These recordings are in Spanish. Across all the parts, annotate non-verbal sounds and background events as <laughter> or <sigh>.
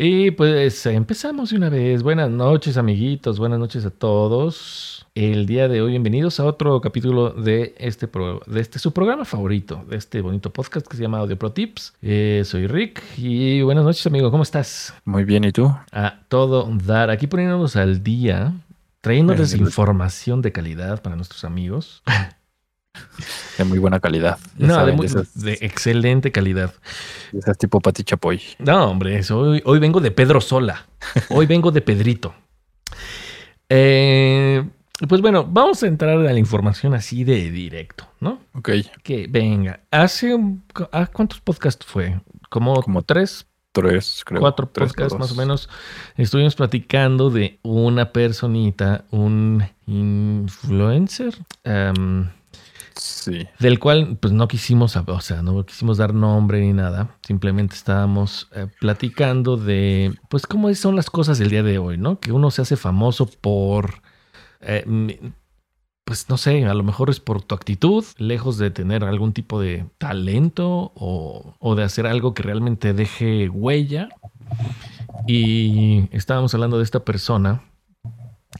Y pues empezamos de una vez. Buenas noches, amiguitos. Buenas noches a todos. El día de hoy, bienvenidos a otro capítulo de este, de este su programa favorito, de este bonito podcast que se llama Audio Pro Tips. Eh, soy Rick y buenas noches, amigo. ¿Cómo estás? Muy bien, ¿y tú? A todo dar. Aquí poniéndonos al día, trayéndoles información de calidad para nuestros amigos. <laughs> De muy buena calidad. No, de, excelente calidad. Esas tipo Pati Chapoy. No, hombre, hoy, hoy vengo de Pedro Sola. Hoy vengo de Pedrito. Eh, pues bueno, vamos a entrar a la información así de directo, ¿no? Ok. Que venga. Hace. ¿Cuántos podcasts fue? Como, Como tres Tres, creo. Cuatro podcasts más o menos. Estuvimos platicando de una personita, un influencer. Um, del cual pues no quisimos, o sea, no quisimos dar nombre ni nada. Simplemente estábamos eh, platicando de pues cómo son las cosas del día de hoy, ¿no? Que uno se hace famoso por... Eh, pues no sé, a lo mejor es por tu actitud, lejos de tener algún tipo de talento o, o de hacer algo que realmente deje huella. Y estábamos hablando de esta persona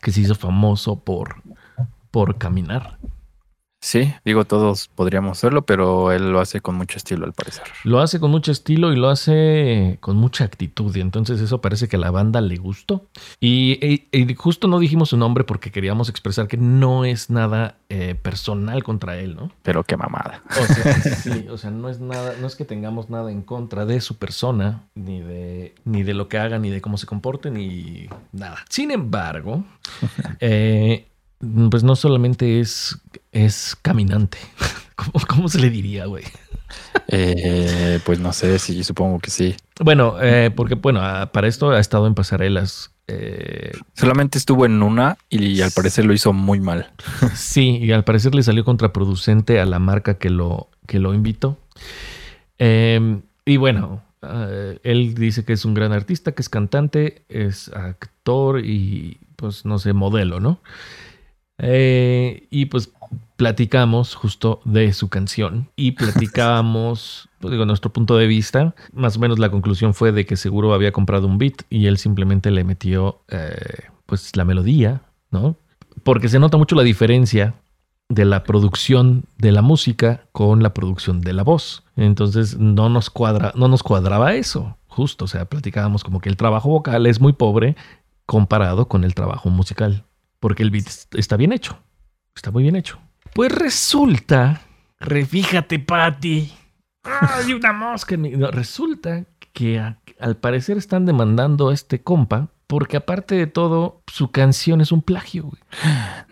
que se hizo famoso por, por caminar. Sí, digo, todos podríamos hacerlo, pero él lo hace con mucho estilo, al parecer. Lo hace con mucho estilo y lo hace con mucha actitud. Y entonces eso parece que a la banda le gustó. Y, justo no dijimos su nombre porque queríamos expresar que no es nada eh, personal contra él, ¿no? Pero qué mamada. O sea, <laughs> sí, o sea, no es nada, no es que tengamos nada en contra de su persona, ni de, ni de lo que haga, ni de cómo se comporte, ni nada. Sin embargo, <laughs> eh, pues no solamente es, es caminante. <laughs> ¿Cómo, se le diría, güey? Eh, pues no sé, sí, supongo que sí. Bueno, eh, porque bueno, ah, para esto ha estado en pasarelas. Eh, Solamente estuvo en una y, al parecer lo hizo muy mal. Sí, y al parecer le salió contraproducente a la marca que lo, que lo invitó. Em, y bueno, ah, él dice que es un gran artista, que es cantante, es actor y pues no sé, modelo, ¿no? Eh, y pues platicamos justo de su canción y <laughs> platicamos, pues digo, nuestro punto de vista. Más o menos la conclusión fue de que seguro había comprado un beat y él simplemente le metió eh, pues la melodía, ¿no? Porque se nota mucho la diferencia de la producción de la música con la producción de la voz. Entonces no nos cuadra, no nos cuadraba eso, justo. O sea, platicábamos como que el trabajo vocal es muy pobre comparado con el trabajo musical porque el beat está bien hecho. Está muy bien hecho. Pues resulta, refíjate, Patty. Hay una mosca resulta que al parecer están demandando a este compa porque aparte de todo, su canción es un plagio, güey.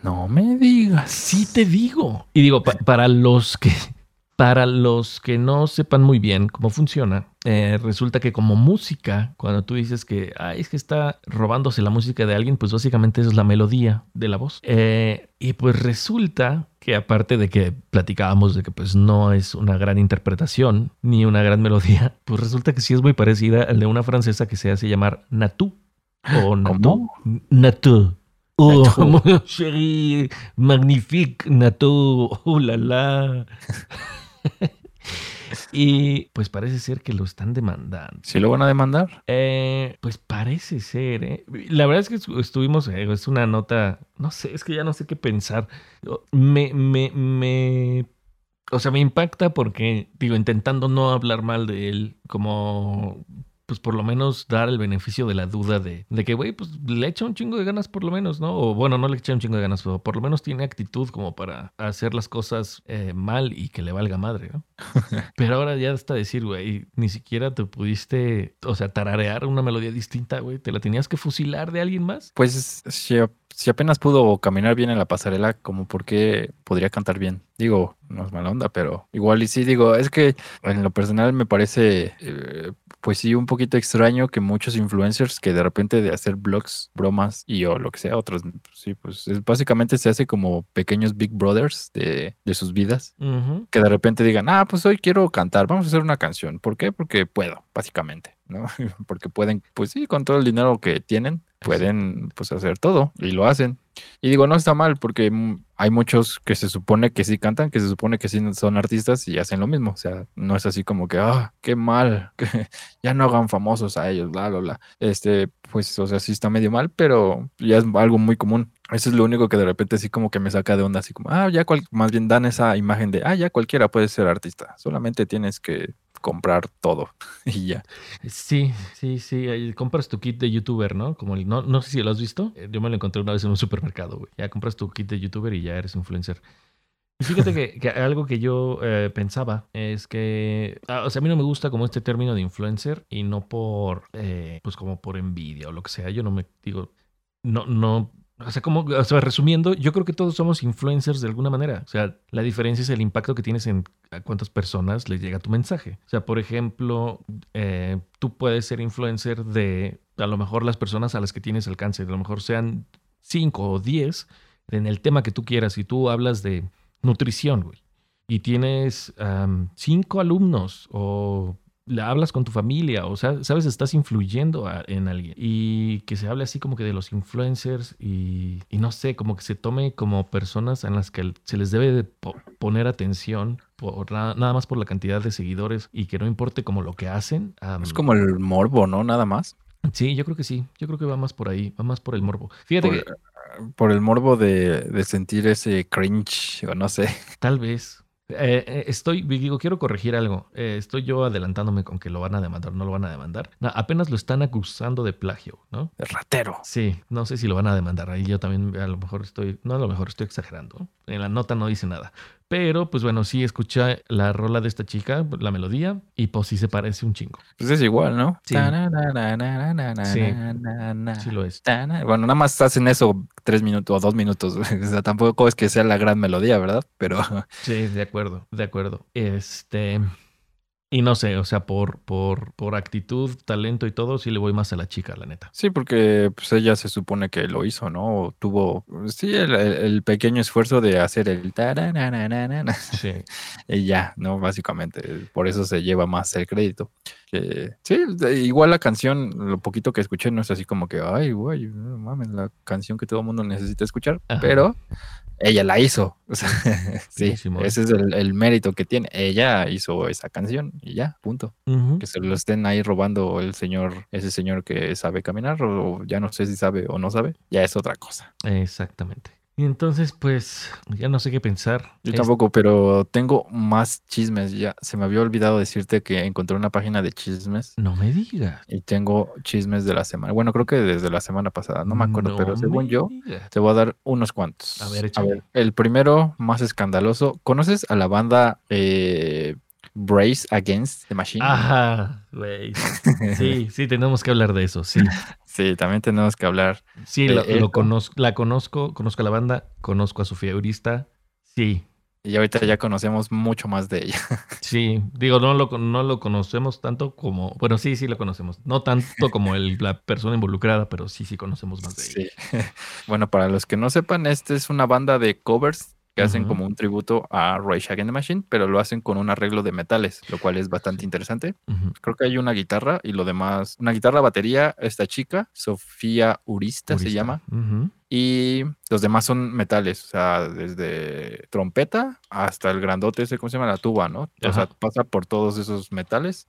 No me digas. Sí te digo. Y digo, para los que para los que no sepan muy bien cómo funciona, eh, resulta que como música, cuando tú dices que es que está robándose la música de alguien, pues básicamente eso es la melodía de la voz. Eh, y pues resulta que aparte de que platicábamos de que pues no es una gran interpretación ni una gran melodía, pues resulta que sí es muy parecida al de una francesa que se hace llamar Natu. O Natu. Natu. Oh, <laughs> mon chéri, magnifique, Natu, oh la la. <laughs> <laughs> y pues parece ser que lo están demandando. ¿Sí lo van a demandar? Eh, pues parece ser, ¿eh? La verdad es que estuvimos, eh, es una nota, no sé, es que ya no sé qué pensar. Me, me, me, o sea, me impacta porque, digo, intentando no hablar mal de él, como pues por lo menos dar el beneficio de la duda de, de que, güey, pues le echa un chingo de ganas por lo menos, ¿no? O bueno, no le echa un chingo de ganas, pero por lo menos tiene actitud como para hacer las cosas eh, mal y que le valga madre, ¿no? <laughs> pero ahora ya hasta decir, güey, ni siquiera te pudiste, o sea, tararear una melodía distinta, güey, te la tenías que fusilar de alguien más. Pues si, si apenas pudo caminar bien en la pasarela, como por qué podría cantar bien. Digo, no es mala onda, pero igual y sí, digo, es que en lo personal me parece eh, pues sí, un poquito extraño que muchos influencers que de repente de hacer blogs, bromas y o lo que sea, otros, sí, pues básicamente se hace como pequeños Big Brothers de, sus vidas, que de repente digan, ah, pues hoy quiero cantar, vamos a hacer una canción. ¿Por qué? Porque puedo, básicamente, ¿no? <laughs> Porque pueden, pues sí, con todo el dinero que tienen, pueden pues hacer todo y lo hacen. Y digo, no está mal porque hay muchos que se supone que sí cantan, que se supone que sí son artistas y hacen lo mismo. O sea, no es así como que, ah, qué mal, <laughs> que ya no hagan famosos a ellos, bla, bla, bla. Este, pues, o sea, sí está medio mal, pero ya es algo muy común. Eso es lo único que de repente sí como que me saca de onda, así como, ah, ya cual, más bien dan esa imagen de, ah, ya cualquiera puede ser artista, solamente tienes que comprar todo <laughs> y ya. Sí, sí, sí. Compras tu kit de youtuber, ¿no? Como el, no, no sé si lo has visto. Eh, yo me lo encontré una vez en un supermercado, güey. Ya compras tu kit de youtuber y ya eres influencer. Y fíjate que, algo que yo eh, pensaba es que, ah, o sea, a mí no me gusta como este término de influencer y no por, eh, pues como por envidia o lo que sea. Yo no me digo, no, no o sea, como, o sea, resumiendo, yo creo que todos somos influencers de alguna manera. O sea, la diferencia es el impacto que tienes en cuántas personas les llega tu mensaje. O sea, por ejemplo, eh, tú puedes ser influencer de a lo mejor las personas a las que tienes alcance, a lo mejor sean cinco o diez en el tema que tú quieras. Y tú hablas de nutrición, güey, y tienes cinco alumnos o le hablas con tu familia, o sea, sabes, estás influyendo en alguien. Y que se hable así como que de los influencers y, no sé, como que se tome como personas en las que se les debe de poner atención por nada, más por la cantidad de seguidores y que no importe como lo que hacen. es como el morbo, ¿no? Nada más. Sí, yo creo que sí. Yo creo que va más por ahí, va más por el morbo. Fíjate por, que... Por el morbo de, de sentir ese cringe, o no sé. Tal vez. Eh, eh, estoy, digo, quiero corregir algo. Eh, estoy yo adelantándome con que lo van a demandar, no lo van a demandar. apenas lo están acusando de plagio, ¿no? De ratero. Sí, no sé si lo van a demandar. Ahí yo también a lo mejor estoy, no a lo mejor estoy exagerando. En la nota no dice nada. Pero, pues bueno, sí escucha la rola de esta chica, la melodía, y pues sí se parece un chingo. Pues es igual, ¿no? Sí. Sí, lo es. Bueno, nada más hacen eso tres minutos o dos minutos. O sea, tampoco es que sea la gran melodía, ¿verdad? Pero. Sí, de acuerdo, de acuerdo. Este. Y no sé, o sea, por, por, por actitud, talento y todo, sí le voy más a la chica, la neta. Sí, porque pues ella se supone que lo hizo, ¿no? tuvo, sí, el, pequeño esfuerzo de hacer el Sí. <laughs> y ya, ¿no? Básicamente, por eso se lleva más el crédito. sí, igual la canción, lo poquito que escuché no es así como que, ay, güey, mames, la canción que todo el mundo necesita escuchar, pero ella la hizo. <laughs> <laughs> sí, ese es el, mérito que tiene. Ella hizo esa canción y ya, punto. Que se lo estén ahí robando el señor, ese señor que sabe caminar, o ya no sé si sabe o no sabe, ya es otra cosa. Exactamente. Y entonces, pues, ya no sé qué pensar. Yo tampoco, pero tengo más chismes. Ya se me había olvidado decirte que encontré una página de chismes. No me digas. Y tengo chismes de la semana. Bueno, creo que desde la semana pasada, no me acuerdo, pero según yo, te voy a dar unos cuantos. A ver, a ver, el primero, más escandaloso. ¿Conoces a la banda eh, Brace Against the Machine. Ajá, güey. Sí, sí, tenemos que hablar de eso, sí. <laughs> Sí, también tenemos que hablar. Sí, lo, conozco, la conozco, conozco a la banda, conozco a Sofía Eurista, sí. Y ahorita ya conocemos mucho más de ella. <laughs> Sí, digo, no lo, no lo conocemos tanto como, bueno, sí, sí lo conocemos. No tanto como el, la persona involucrada, pero sí, sí conocemos más de ella. Sí. <laughs> Bueno, para los que no sepan, esta es una banda de covers que hacen como un tributo a Rage Against the Machine, pero lo hacen con un arreglo de metales, lo cual es bastante interesante. Creo que hay una guitarra y lo demás, una guitarra, batería, esta chica, Sofía Urista, se llama, y los demás son metales, o sea, desde trompeta hasta el grandote ese, ¿cómo se llama? La tuba, ¿no? O sea, pasa por todos esos metales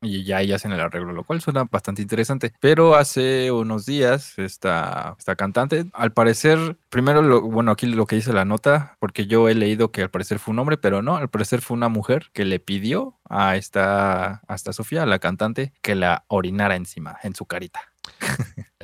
y ya ahí hacen el arreglo, lo cual suena bastante interesante. Pero hace unos días, esta, esta cantante, al parecer, primero, lo, bueno, aquí lo que dice la nota, porque yo he leído que al parecer fue un hombre, pero no, al parecer fue una mujer que le pidió a esta, a esta Sofía, la cantante, que la orinara encima, en su carita.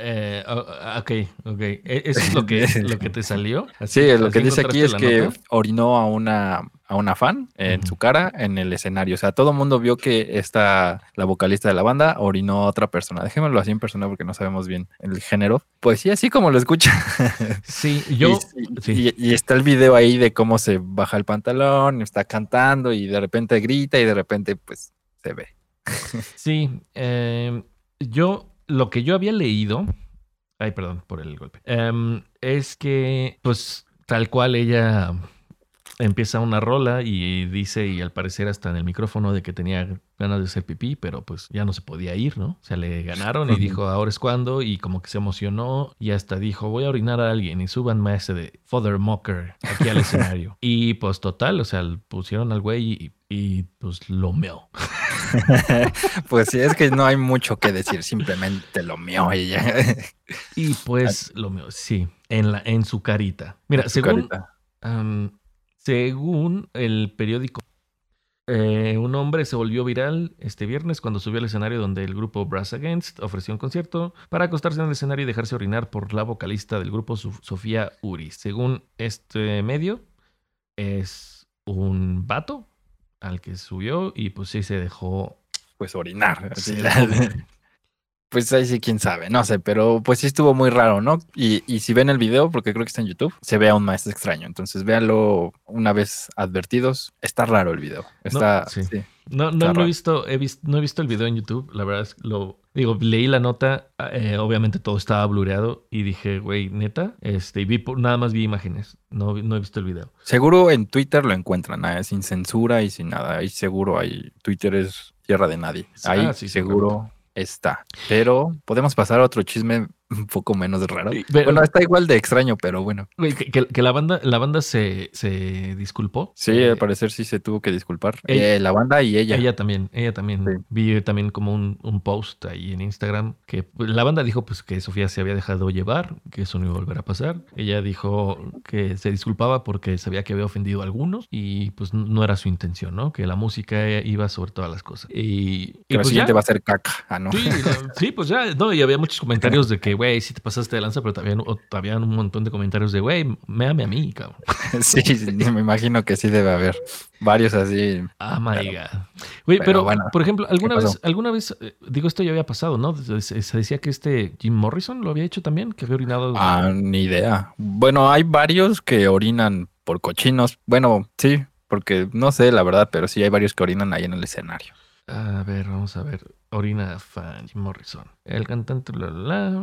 Eh, ok, ok. ¿E-, ¿Eso es lo que, <laughs> lo que te salió? sí, lo que dice aquí es que orinó a una, a una fan en su cara en el escenario. O sea, todo el mundo vio que esta, la vocalista de la banda, orinó a otra persona. Déjemelo así en persona porque no sabemos bien el género. Pues sí, así como lo escucha. <laughs> Sí, yo. Y, y, está el video ahí de cómo se baja el pantalón, está cantando y de repente grita y de repente, pues, se ve. Sí, eh, yo lo que yo había leído, ay, perdón por el golpe, em, es que, pues, tal cual ella empieza una rola y dice, y al parecer hasta en el micrófono, de que tenía ganas de hacer pipí, pero pues ya no se podía ir, ¿no? O sea, le ganaron y dijo, ahora es cuando, y como que se emocionó y hasta dijo, voy a orinar a alguien y súbanme a ese de Father Mocker aquí al escenario. <laughs> y pues total, o sea, pusieron al güey y, y pues lo meó. <laughs> pues sí, es que no hay mucho que decir, simplemente lo meó y ya. y pues <laughs> lo meó, sí, en, la, en su carita. Mira, según... Según el periódico, eh, un hombre se volvió viral este viernes cuando subió al escenario donde el grupo Brass Against ofreció un concierto para acostarse en el escenario y dejarse orinar por la vocalista del grupo Sofía Uri. Según este medio, es un vato al que subió y pues sí se dejó pues orinar. <laughs> Pues ahí sí, quién sabe, no sé, pero pues sí estuvo muy raro, ¿no? Y, y, si ven el video, porque creo que está en YouTube, se ve aún más extraño. Entonces véanlo una vez advertidos. Está raro el video. Está, no, sí. no, no lo he visto, he visto, no he visto el video en YouTube. La verdad es que lo digo, leí la nota, eh, obviamente todo estaba blureado y dije, güey, neta, este, y vi nada más vi imágenes, no, no he visto el video. Seguro en Twitter lo encuentran, ¿eh? sin censura y sin nada. Ahí seguro hay Twitter es tierra de nadie. Ah, ahí sí, seguro está. Pero podemos pasar a otro chisme un poco menos raro. bueno, está igual de extraño, pero bueno. Que, la banda, la banda se, se disculpó. Sí, al eh, parecer sí se tuvo que disculpar. Eh, la banda y ella. Ella también, ella también. Vi también como un, un, post ahí en Instagram que la banda dijo pues que Sofía se había dejado llevar, que eso no iba a volver a pasar. Ella dijo que se disculpaba porque sabía que había ofendido a algunos y pues no era su intención, ¿no? Que la música iba sobre todas las cosas. Y, que pues siguiente va a ser caca, ¿ah, ¿no? Sí, sí, pues ya, no, y había muchos comentarios de que güey, si te pasaste de lanza, pero también había un montón de comentarios de, güey, méame a mí, cabrón. <laughs> sí, me imagino que sí debe haber varios así. Ah, my God. Güey, pero, bueno, por ejemplo, alguna vez, alguna vez, eh, digo, esto ya había pasado, ¿no? Se, decía que este Jim Morrison lo había hecho también, que había orinado. Ah, ni idea. Bueno, hay varios que orinan por cochinos. Bueno, sí, porque no sé la verdad, pero sí hay varios que orinan ahí en el escenario. A ver, vamos a ver. Orina Fan Jim Morrison. El cantante, la, la,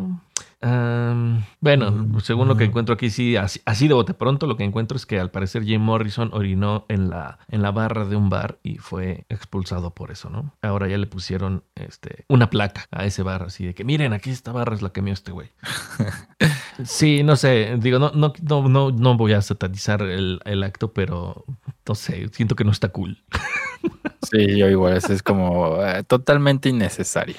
bueno, mm, según lo que encuentro aquí, sí, así, así, de bote pronto, lo que encuentro es que al parecer Jim Morrison orinó en la, en la barra de un bar y fue expulsado por eso, ¿no? Ahora ya le pusieron este, una placa a ese bar, así de que miren, aquí esta barra es la que mío este güey. <laughs> sí, no sé, digo, no, no, no, no, voy a satanizar el, el acto, pero no sé, siento que no está cool. Sí, yo igual, es como eh, totalmente innecesario.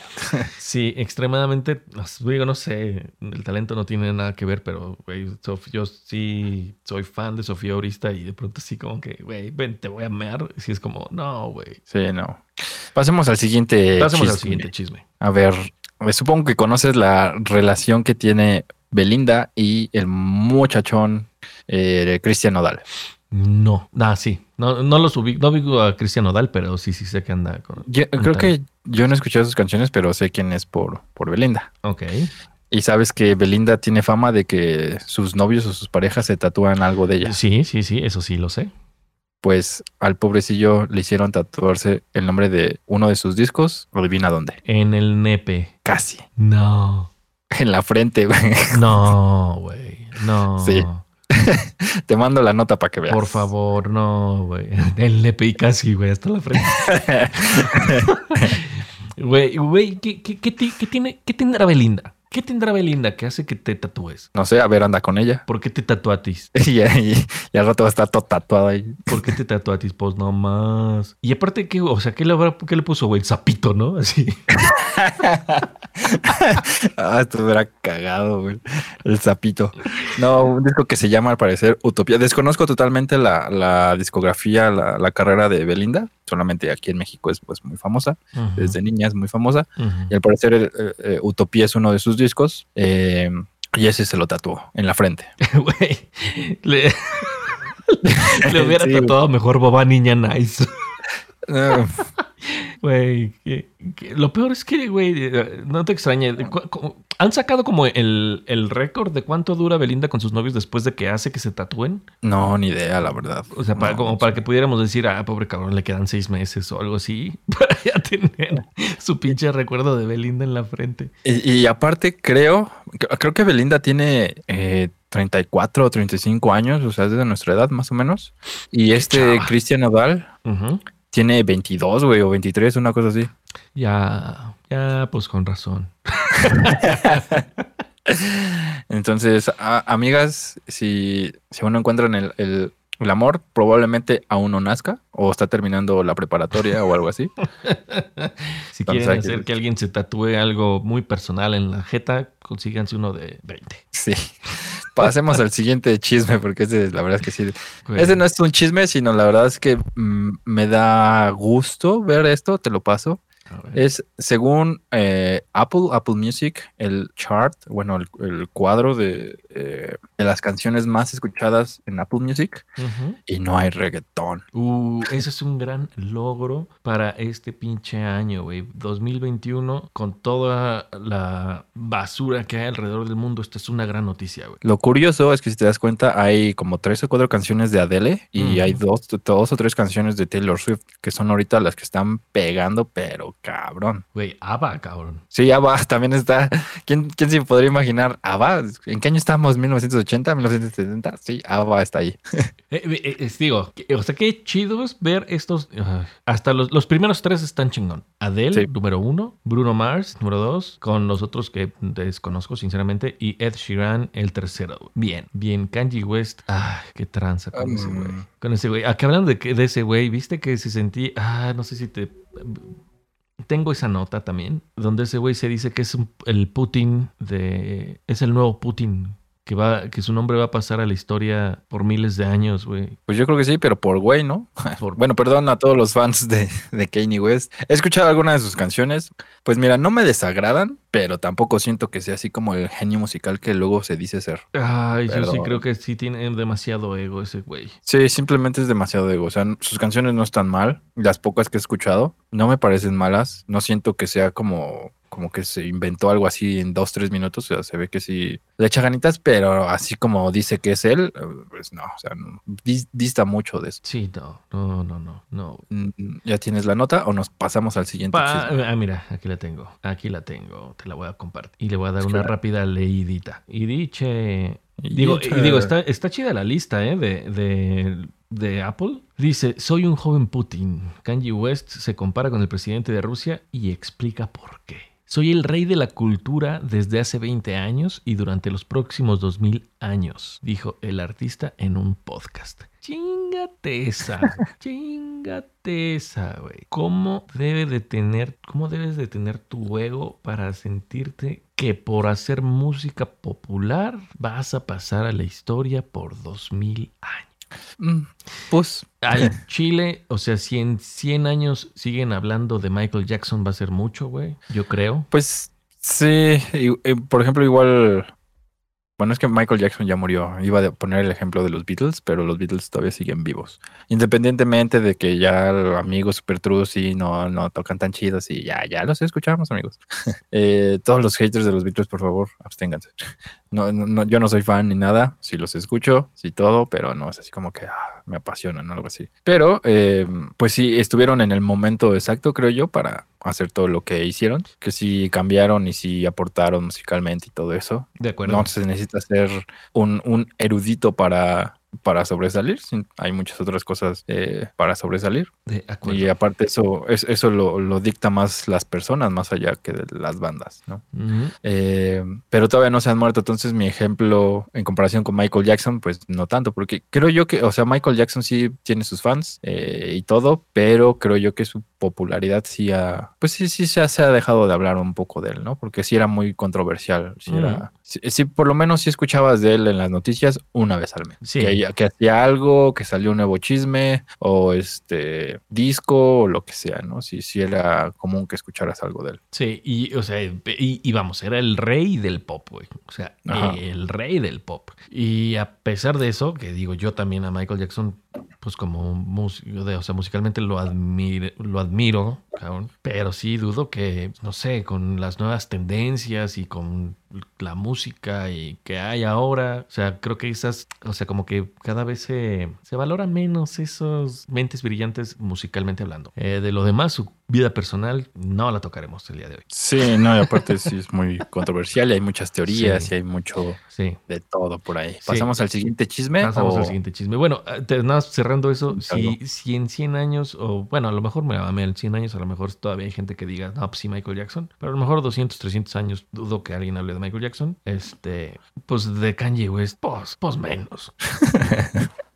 Sí, extremadamente, digo, no sé, el talento no tiene nada que ver, pero güey, yo sí soy fan de Sofía Orista y de pronto así como que, güey, ven, te voy a mear. Y es como, no, güey. Sí, no. Pasemos al siguiente Pasemos al siguiente chisme. A ver, supongo que conoces la relación que tiene Belinda y el muchachón eh, Cristian Nodal. No, ah, sí. No, no lo subí, no vi a Cristian Nodal, pero sí, sí sé que anda con. creo que yo no he escuchado sus canciones, pero sé quién es por, por Belinda. Ok. Y sabes que Belinda tiene fama de que sus novios o sus parejas se tatúan algo de ella. Sí, sí, sí, eso sí lo sé. Pues al pobrecillo le hicieron tatuarse el nombre de uno de sus discos. Adivina dónde. En el nepe. Casi. No. <laughs> En la frente, güey. No, güey. No. Sí. <laughs> Te mando la nota para que veas. Por favor, no, güey. <laughs> El le casi, güey, hasta la frente. Güey, güey, ¿qué, qué, qué, tiene, ¿qué tendrá Belinda? ¿Qué tendrá Belinda que hace que te tatúes? No sé, a ver, anda con ella. ¿Por qué te tatuatis? <laughs> y, y, y, al rato va a estar todo tatuado ahí. ¿Por qué te tatuatis? Pues no más. Y aparte, ¿qué, o sea, ¿qué le, qué le puso, güey? El sapito, ¿no? Así. <laughs> ah, esto era cagado, güey. El sapito. No, un disco que se llama al parecer Utopía. Desconozco totalmente la, discografía, la, carrera de Belinda. Solamente aquí en México es pues muy famosa. Desde niña es muy famosa. Y al parecer eh, Utopía es uno de sus discos. Eh, y ese se lo tatuó en la frente. <laughs> Güey. le, <laughs> hubiera tatuado mejor Boba Niña Nice. <laughs> Güey, lo peor es que, güey, eh, no te extrañe. ¿Han sacado como el, el récord de cuánto dura Belinda con sus novios después de que hace que se tatúen? No, ni idea, la verdad. O sea, para, como para que pudiéramos decir, ah, pobre cabrón, le quedan seis meses o algo así, <laughs> para ya tener su pinche recuerdo de Belinda en la frente. Y, aparte, creo, creo que Belinda tiene eh, 34 o 35 años, o sea, es de nuestra edad más o menos. Y este. Cristian Nodal Ujú. Tiene 22, güey, o 23, una cosa así. Ya, ya, pues con razón. <laughs> <laughs> Entonces, a- amigas, si, si aún no encuentran el, el- el amor, probablemente aún no nazca o está terminando la preparatoria o algo así. <laughs> Si Entonces quieren hay que- hacer que alguien se tatúe algo muy personal en la jeta, consíganse uno de 20. Sí. Pasemos al siguiente chisme, porque ese, la verdad es que sí. Güey. Ese no es un chisme, sino la verdad es que mm, me da gusto ver esto, te lo paso. Es según eh, Apple, Apple Music, el chart, bueno, el, el cuadro de, eh, de las canciones más escuchadas en Apple Music y no hay reggaetón. Uh, ese es un gran logro para este pinche año, güey. 2021, con toda la basura que hay alrededor del mundo, esta es una gran noticia, güey. Lo curioso es que si te das cuenta, hay como tres o cuatro canciones de Adele y hay dos, dos o tres canciones de Taylor Swift que son ahorita las que están pegando, pero cabrón. Güey, ABBA, cabrón. Sí, ABBA <laughs> también está. ¿Quién, quién se podría imaginar? ABBA, ¿en qué año estamos? ¿1980? ¿1970? Sí, ABBA está ahí. <laughs> Eh, eh, digo, o sea, qué chido es ver estos. ah, hasta los, los primeros tres están chingón. Adele, Sí. número uno. Bruno Mars, número dos. Con los otros que desconozco, sinceramente. Y Ed Sheeran, el tercero. Bien, bien. Kanye West. Ah, qué tranza con ese güey. Um. Con ese güey. Acá hablando de, que- de ese güey, viste que se sentí. Ah, no sé si te. Tengo esa nota también, donde ese güey se dice que es un- el Putin de. Es el nuevo Putin. Que, va, que su nombre va a pasar a la historia por miles de años, güey. Pues yo creo que sí, pero por güey, ¿no? <laughs> Por- Bueno, perdón a todos los fans de, de Kanye West. He escuchado algunas de sus canciones. Pues mira, no me desagradan, pero tampoco siento que sea así como el genio musical que luego se dice ser. Ay, yo sí creo que sí tiene demasiado ego ese güey. Sí, simplemente es demasiado ego. O sea, sus canciones no están mal. Las pocas que he escuchado no me parecen malas. No siento que sea como, como que se inventó algo así en dos, tres minutos. O sea, se ve que sí le echa ganitas, pero así como dice que es él, pues no. O sea, no, dista mucho de eso. Sí, no, no, no, no, no. Mm, ¿Ya tienes la nota o nos pasamos al siguiente Pa- ah, mira, aquí la tengo. Aquí la tengo. Te la voy a compartir. Y le voy a dar una rápida leidita. Y diche. Y Digo, y digo está, está chida la lista, ¿eh? De, de, de Apple. Dice, soy un joven Putin. Kanye West se compara con el presidente de Rusia y explica por qué. Soy el rey de la cultura desde hace 20 años y durante los próximos 2000 años, dijo el artista en un podcast. Chingate esa, <laughs> chingate esa, güey. ¿Cómo debe de tener, cómo debes de tener tu ego para sentirte que por hacer música popular vas a pasar a la historia por 2000 años? Mm, Pues Al <laughs> Chile, o sea, si en 100 años siguen hablando de Michael Jackson va a ser mucho, güey. Yo creo. Pues sí, y- y, por ejemplo, igual, bueno, es que Michael Jackson ya murió. Iba a poner el ejemplo de los Beatles, pero los Beatles todavía siguen vivos. Independientemente de que ya amigos Super True sí no, no tocan tan chidos y ya, ya los escuchamos, amigos. <laughs> Eh, todos los haters de los Beatles, por favor, absténganse. <laughs> No, no, yo no soy fan ni nada, sí los escucho, sí todo, pero no es así como que ah, me apasionan algo así. Pero, eh, pues sí, estuvieron en el momento exacto, creo yo, para hacer todo lo que hicieron, que sí cambiaron y sí aportaron musicalmente y todo eso. De acuerdo. No se necesita ser un, un erudito para, para sobresalir, hay muchas otras cosas eh, para sobresalir. De. Y aparte eso, es- eso lo, lo dicta más las personas, más allá que de las bandas, ¿no? Eh, pero todavía no se han muerto. Entonces, mi ejemplo en comparación con Michael Jackson, pues no tanto, porque creo yo que, o sea, Michael Jackson sí tiene sus fans eh, y todo, pero creo yo que su popularidad sí ha, pues sí, sí se ha, se ha dejado de hablar un poco de él, ¿no? Porque sí era muy controversial. Sí, era, sí, sí, por lo menos sí escuchabas de él en las noticias una vez al mes. Sí. Que, que hacía algo, que salió un nuevo chisme o este disco o lo que sea, ¿no? Sí, sí era común que escucharas algo de él. Sí, y, o sea, y, y vamos, era el rey del pop, güey. O sea, Ajá. el rey del pop. Y a pesar de eso, que digo, yo también a Michael Jackson, pues como músico, o sea, musicalmente lo, admire, lo admiro. Pero sí dudo que, no sé, con las nuevas tendencias y con la música y que hay ahora. O sea, creo que esas, o sea, como que cada vez se, se valora menos esos mentes brillantes musicalmente hablando. Eh, de lo demás, su vida personal no la tocaremos el día de hoy. Sí, no, y aparte sí es muy <laughs> controversial y hay muchas teorías Sí. y hay mucho Sí. de todo por ahí. ¿Pasamos al siguiente chisme? Pasamos o- al siguiente chisme. Bueno, eh, te- nada cerrando eso, si, si en 100 años, o bueno, a lo mejor me mamé en 100 años, a lo mejor todavía hay gente que diga, no, pues sí, Michael Jackson, pero a lo mejor 200, 300 años dudo que alguien hable de Michael Jackson. Este, pues de Kanye West, pues, pues menos. <laughs>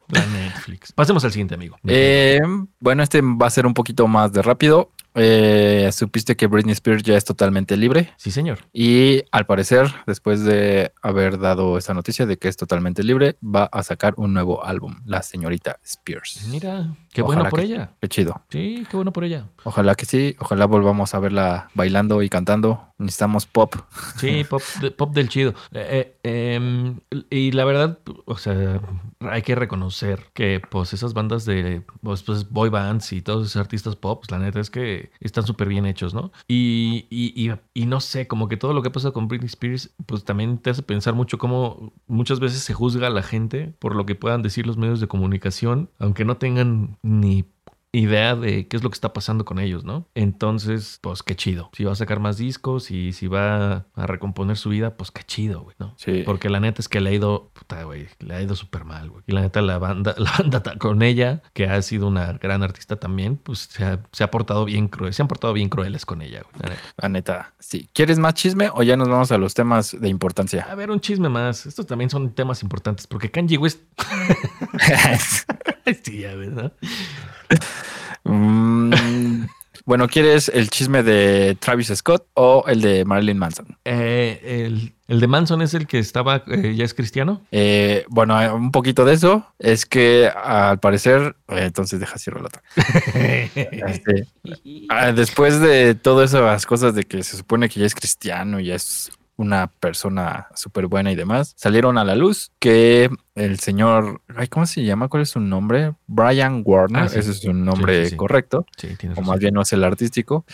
La Netflix. Pasemos al siguiente amigo. Eh, bueno, este va a ser un poquito más de rápido. Eh, Supiste que Britney Spears ya es totalmente libre. sí, señor. Y al parecer, después de haber dado esta noticia de que es totalmente libre, va a sacar un nuevo álbum, la señorita Spears. Mira, qué Ojalá bueno por que- ella. Qué chido. Sí, qué bueno por ella. Ojalá que sí. Ojalá volvamos a verla bailando y cantando. Necesitamos pop. Sí, <laughs> pop, pop del chido. Eh, eh, em, y la verdad, o sea, hay que reconocer que pues esas bandas de pues, pues, boy bands y todos esos artistas pop, pues, la neta es que están súper bien hechos, ¿no? Y, y, y, y no sé, como que todo lo que pasa con Britney Spears, pues también te hace pensar mucho cómo muchas veces se juzga a la gente por lo que puedan decir los medios de comunicación, aunque no tengan ni idea de qué es lo que está pasando con ellos, ¿no? Entonces, pues qué chido. Si va a sacar más discos y si va a recomponer su vida, pues qué chido, güey, ¿no? Sí. Porque la neta es que le ha ido, puta, güey, le ha ido súper mal, güey. Y la neta, la banda, <laughs> la banda con ella, que ha sido una gran artista también, pues se ha, se ha portado bien cruel, se han portado bien crueles con ella, güey. la neta. La neta, sí. ¿Quieres más chisme o ya nos vamos a los temas de importancia? A ver, un chisme más. Estos también son temas importantes, porque Kanye West... <laughs> <laughs> sí, ya ves, ¿no? Mm, bueno, ¿quieres el chisme de Travis Scott o el de Marilyn Manson? Eh, el, el de Manson es el que estaba, eh, ya es cristiano. Eh, bueno, un poquito de eso es que al parecer, entonces deja cierro el otro. <laughs> Este, ah, después de todas esas cosas de que se supone que ya es cristiano y ya es una persona súper buena y demás, salieron a la luz que el señor, ay, ¿cómo se llama? ¿Cuál es su nombre? Brian Warner, Ah, sí. ese es su nombre sí, sí. correcto, o más bien no es el artístico,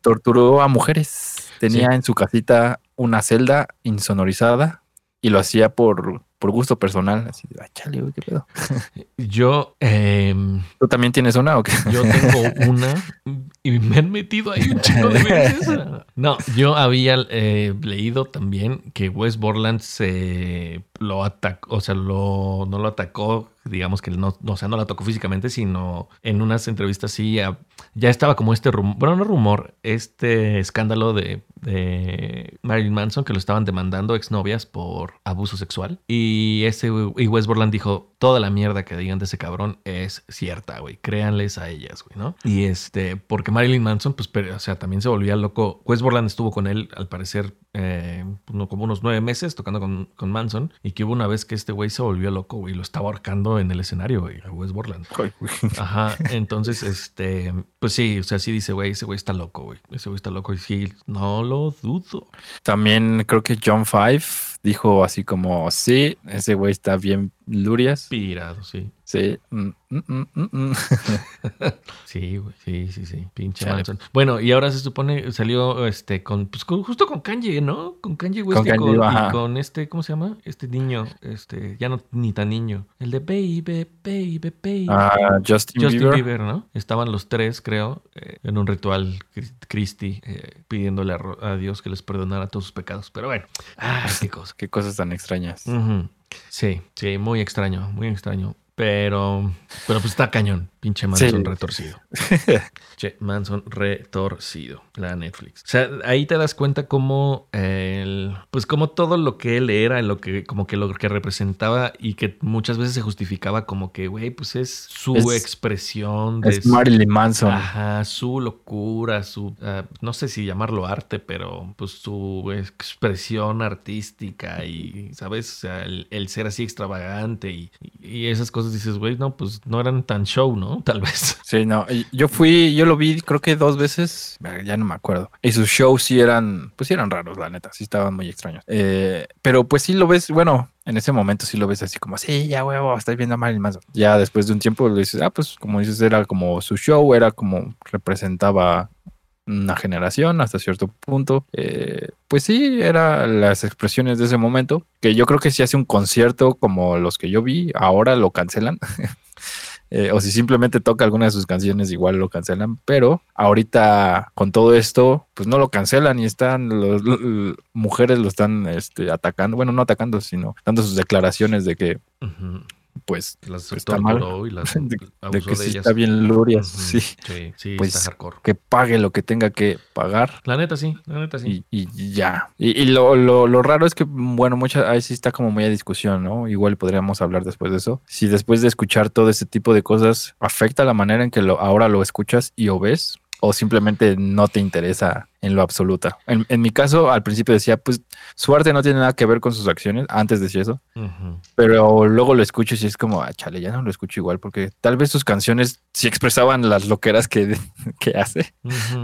torturó a mujeres. Tenía en su casita una celda insonorizada y lo hacía por, por gusto personal. Así de, "Ay, chale, güey, qué pedo. Yo, em, ¿Tú también tienes una o qué? yo tengo una y me han metido ahí un chico de veces. No, yo había eh, leído también que West Borland se lo atacó, o sea, lo, no lo atacó, digamos que no, o sea, no la tocó físicamente, sino en unas entrevistas sí, ya, ya estaba como este rumor, bueno, no rumor, este escándalo de, Marilyn Manson que lo estaban demandando exnovias por abuso sexual. Y ese y dijo, toda la mierda que digan de ese cabrón es cierta, güey. Créanles a ellas, güey, ¿no? Y este, porque Marilyn Manson, pues, pero, o sea, también se volvía loco. West Borland estuvo con él, al parecer, eh, no, como unos nueve meses tocando con, con Manson. Y que hubo una vez que este güey se volvió loco, güey, y lo estaba ahorcando en el escenario, güey, a West Borland. Ay, güey. <laughs> Ajá, entonces, este, pues sí, o sea, sí dice, güey, ese güey está loco, güey. Ese güey está loco y sí, no lo dudo. También creo que John Five dijo así como, sí, ese güey está bien lurias. Pirado, sí. Sí. mm, mm, mm. <laughs> Sí, güey, sí, sí, sí. Pinche Chale. Manson. Bueno, y ahora se supone salió este con, pues con- justo con Kanye, ¿no? Con Kanye West Con y, Kanye, con, y ajá. con este, ¿cómo se llama? Este niño, este, ya no ni tan niño. El de Baby, Baby, Baby. Ah, Justin, Justin Bieber. Bieber. ¿no? Estaban los tres, creo, eh, en un ritual cri- Christi, eh, pidiéndole a, Dios que les perdonara todos sus pecados. Pero bueno, ay, <laughs> qué cosa. Qué cosas tan extrañas. Sí, sí, muy extraño, muy extraño. Pero, pero pues está cañón, pinche Manson Sí. retorcido. <laughs> Che, Manson retorcido, la Netflix. O sea, ahí te das cuenta cómo el, pues como todo lo que él era, lo que, como que lo que representaba y que muchas veces se justificaba como que, güey, pues es su Es- expresión de Es Marilyn Manson. Ajá, su locura, su, ah, no sé si llamarlo arte, pero pues su expresión artística y, ¿sabes? O sea, el, el ser así extravagante y, y esas cosas dices, güey, no, pues no eran tan show, ¿no? Tal vez. <laughs> Sí, no. Yo fui, yo lo vi creo que dos veces, ya no me acuerdo. Y sus shows sí eran, pues sí eran raros, la neta, sí estaban muy extraños. Eh, pero pues sí lo ves, bueno, en ese momento sí lo ves así como, sí, ya huevo, estoy viendo a Marilyn Manson. Ya después de un tiempo le dices, ah, pues como dices, era como su show, era como representaba una generación hasta cierto punto. Eh, pues sí, eran las expresiones de ese momento, que yo creo que si hace un concierto como los que yo vi, ahora lo cancelan. <laughs> Eh, o si simplemente toca alguna de sus canciones, igual lo cancelan. Pero ahorita con todo esto, pues no lo cancelan y están, los, mujeres lo están este, atacando, bueno, no atacando, sino dando sus declaraciones de que pues las está mal. Y las <laughs> de, de que sí está bien Luria, sí. Sí, sí <laughs> Pues, está hardcore. Que pague lo que tenga que pagar La neta sí, la neta sí. y, y ya. Y, y lo, lo, lo raro es que, bueno, mucha, ahí sí está como muy a discusión, ¿no? Igual podríamos hablar después de eso. Si después de escuchar todo ese tipo de cosas afecta la manera en que lo, ahora lo escuchas y o ves, o simplemente no te interesa en lo absoluta. En, en mi caso, al principio decía, pues su arte no tiene nada que ver con sus acciones, antes decía eso, pero luego lo escucho y es como, ah, chale, ya no lo escucho igual, porque tal vez sus canciones sí expresaban las loqueras que, <laughs> que hace.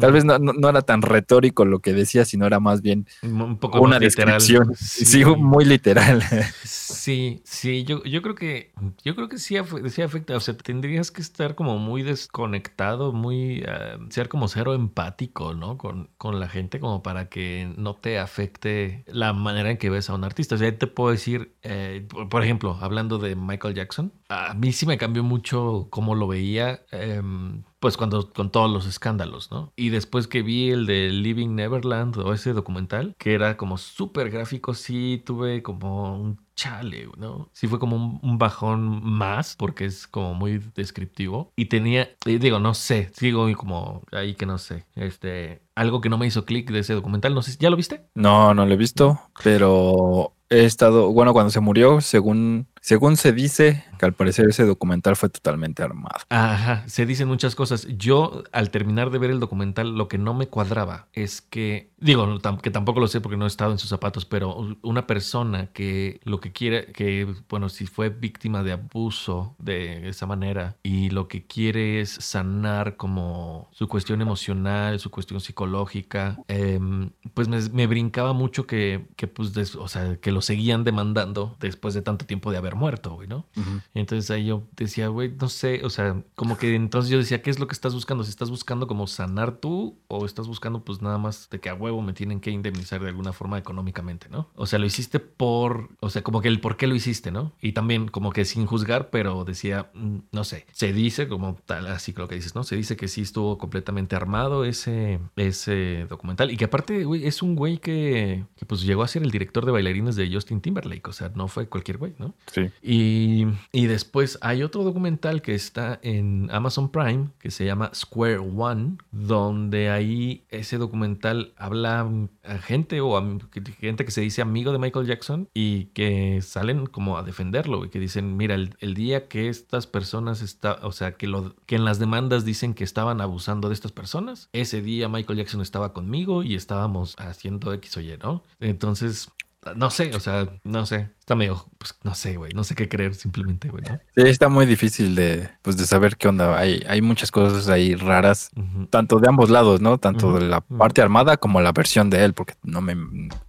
Tal vez no, no, no era tan retórico lo que decía, sino era más bien un poco una descripción. Sí, muy literal. Sí, sí, yo, yo creo que yo creo que sí, sí afecta, o sea, tendrías que estar como muy desconectado, muy eh, ser como cero empático, ¿no? Con, con la gente como para que no te afecte la manera en que ves a un artista. O sea, te puedo decir, eh, por, ejemplo, hablando de Michael Jackson, a mí sí me cambió mucho cómo lo veía, em, pues cuando con todos los escándalos, ¿no? Y después que vi el de Living Neverland o ese documental, que era como súper gráfico, sí tuve como un chale, ¿no? Sí fue como un, un bajón más, porque es como muy descriptivo. Y tenía, y digo, no sé, sigo como ahí que no sé, este, algo que no me hizo clic de ese documental, no sé, ¿ya lo viste? No, no lo he visto, pero he estado, bueno, cuando se murió, según, según se dice, que al parecer ese documental fue totalmente armado. Ajá, se dicen muchas cosas. Yo, al terminar de ver el documental, lo que no me cuadraba es que, digo, que tampoco lo sé porque no he estado en sus zapatos, pero una persona que lo que quiere, que, bueno, si fue víctima de abuso de esa manera y lo que quiere es sanar como su cuestión emocional, su cuestión psicológica, em, pues me, me brincaba mucho que, que pues, des- o sea, que lo seguían demandando después de tanto tiempo de haber muerto, güey, ¿no? Entonces ahí yo decía, güey, no sé, o sea, como que entonces yo decía, ¿qué es lo que estás buscando? Si estás buscando como sanar tú o estás buscando pues nada más de que a huevo me tienen que indemnizar de alguna forma económicamente, ¿no? O sea, lo hiciste por, o sea, como que el por qué lo hiciste, ¿no? Y también como que sin juzgar, pero decía, mm, no sé, se dice como tal, así que lo que dices, ¿no? Se dice que sí estuvo completamente armado ese, ese documental y que aparte, güey, es un güey que, que pues llegó a ser el director de bailarines de Justin Timberlake, o sea, no fue cualquier güey, ¿no? Sí. Y, y después hay otro documental que está en Amazon Prime que se llama Square One, donde ahí ese documental habla a gente o a gente que se dice amigo de Michael Jackson y que salen como a defenderlo y que dicen, mira, el, día que estas personas está, o sea, que, lo, que en las demandas dicen que estaban abusando de estas personas, ese día Michael Jackson estaba conmigo y estábamos haciendo X o Y, ¿no? Entonces, no sé, o sea, no sé. Está medio, pues no sé, güey. No sé qué creer simplemente, güey. ¿no? Sí, está muy difícil de, pues, de saber qué onda. Hay, hay muchas cosas ahí raras, tanto de ambos lados, ¿no? Tanto de la parte armada como la versión de él, porque no me...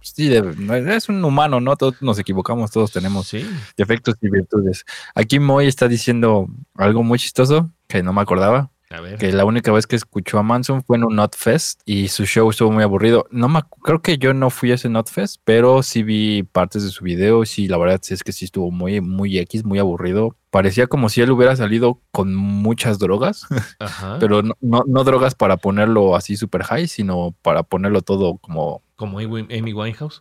Sí, de- es un humano, ¿no? Todos nos equivocamos, todos tenemos Sí. defectos y virtudes. Aquí Moy está diciendo algo muy chistoso que no me acordaba. A ver. que la única vez que escuchó a Manson fue en un Notfest y su show estuvo muy aburrido. No me, creo que yo no fui a ese Notfest, pero sí vi partes de su video. Sí, la verdad es que sí estuvo muy, muy X, muy aburrido. Parecía como si él hubiera salido con muchas drogas, <laughs> Ajá. pero no, no, no drogas para ponerlo así super high, sino para ponerlo todo como, Como Amy Winehouse.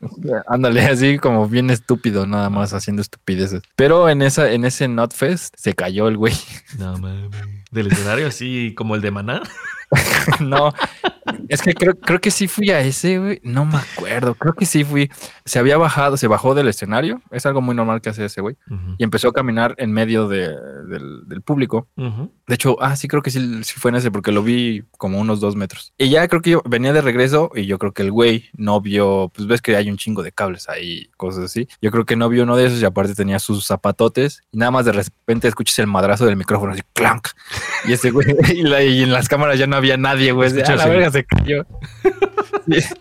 <laughs> ándale, así como bien estúpido, nada más haciendo estupideces. Pero en esa, en ese Notfest se cayó el güey. No mames. Del escenario así como el de Maná. <laughs> <laughs> No, es que creo, creo que sí fui a ese, güey. No me acuerdo. Creo que sí fui. Se había bajado, se bajó del escenario. Es algo muy normal que hace ese güey. Y empezó a caminar en medio de- del, del público. De hecho, ah, sí, creo que sí, sí fue en ese porque lo vi como unos dos metros. Y ya creo que yo venía de regreso y yo creo que el güey no vio, pues ves que hay un chingo de cables ahí, cosas así. Yo creo que no vio uno de esos y aparte tenía sus zapatotes y nada más de repente escuchas el madrazo del micrófono así, clank. Y ese güey, <laughs> y, la- y en las cámaras ya no había nadie, güey. "Ah, la verga se cayó. Sí. <laughs>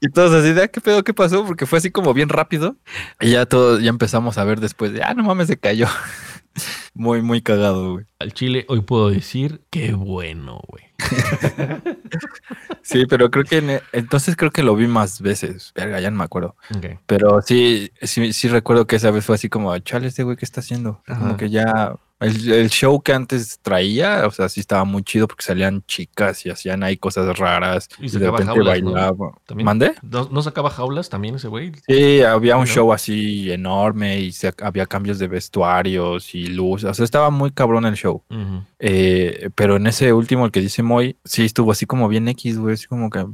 Y todos así de, "Ah, ¿qué pedo? ¿Qué pasó? Porque fue así como bien rápido. Y ya todos, ya empezamos a ver después de, ah, no mames, se cayó. <laughs> muy, muy cagado, güey. Al chile hoy puedo decir qué bueno, güey. <laughs> sí, pero creo que e, entonces creo que lo vi más veces. Verga, ya no me acuerdo. Pero sí, sí, sí recuerdo que esa vez fue así como, chale, este güey, ¿qué está haciendo? Como que ya. El, el show que antes traía, o sea, sí estaba muy chido porque salían chicas y hacían ahí cosas raras. Y Y, de repente jaulas, ¿no? bailaba. ¿También? ¿Mandé? ¿No, no sacaba jaulas también ese güey? Sí, había un ¿no? show así enorme y se- había cambios de vestuarios y luz. O sea, estaba muy cabrón el show. Eh, pero en ese último, el que dice Moy, sí estuvo así como bien X, güey. Así como que,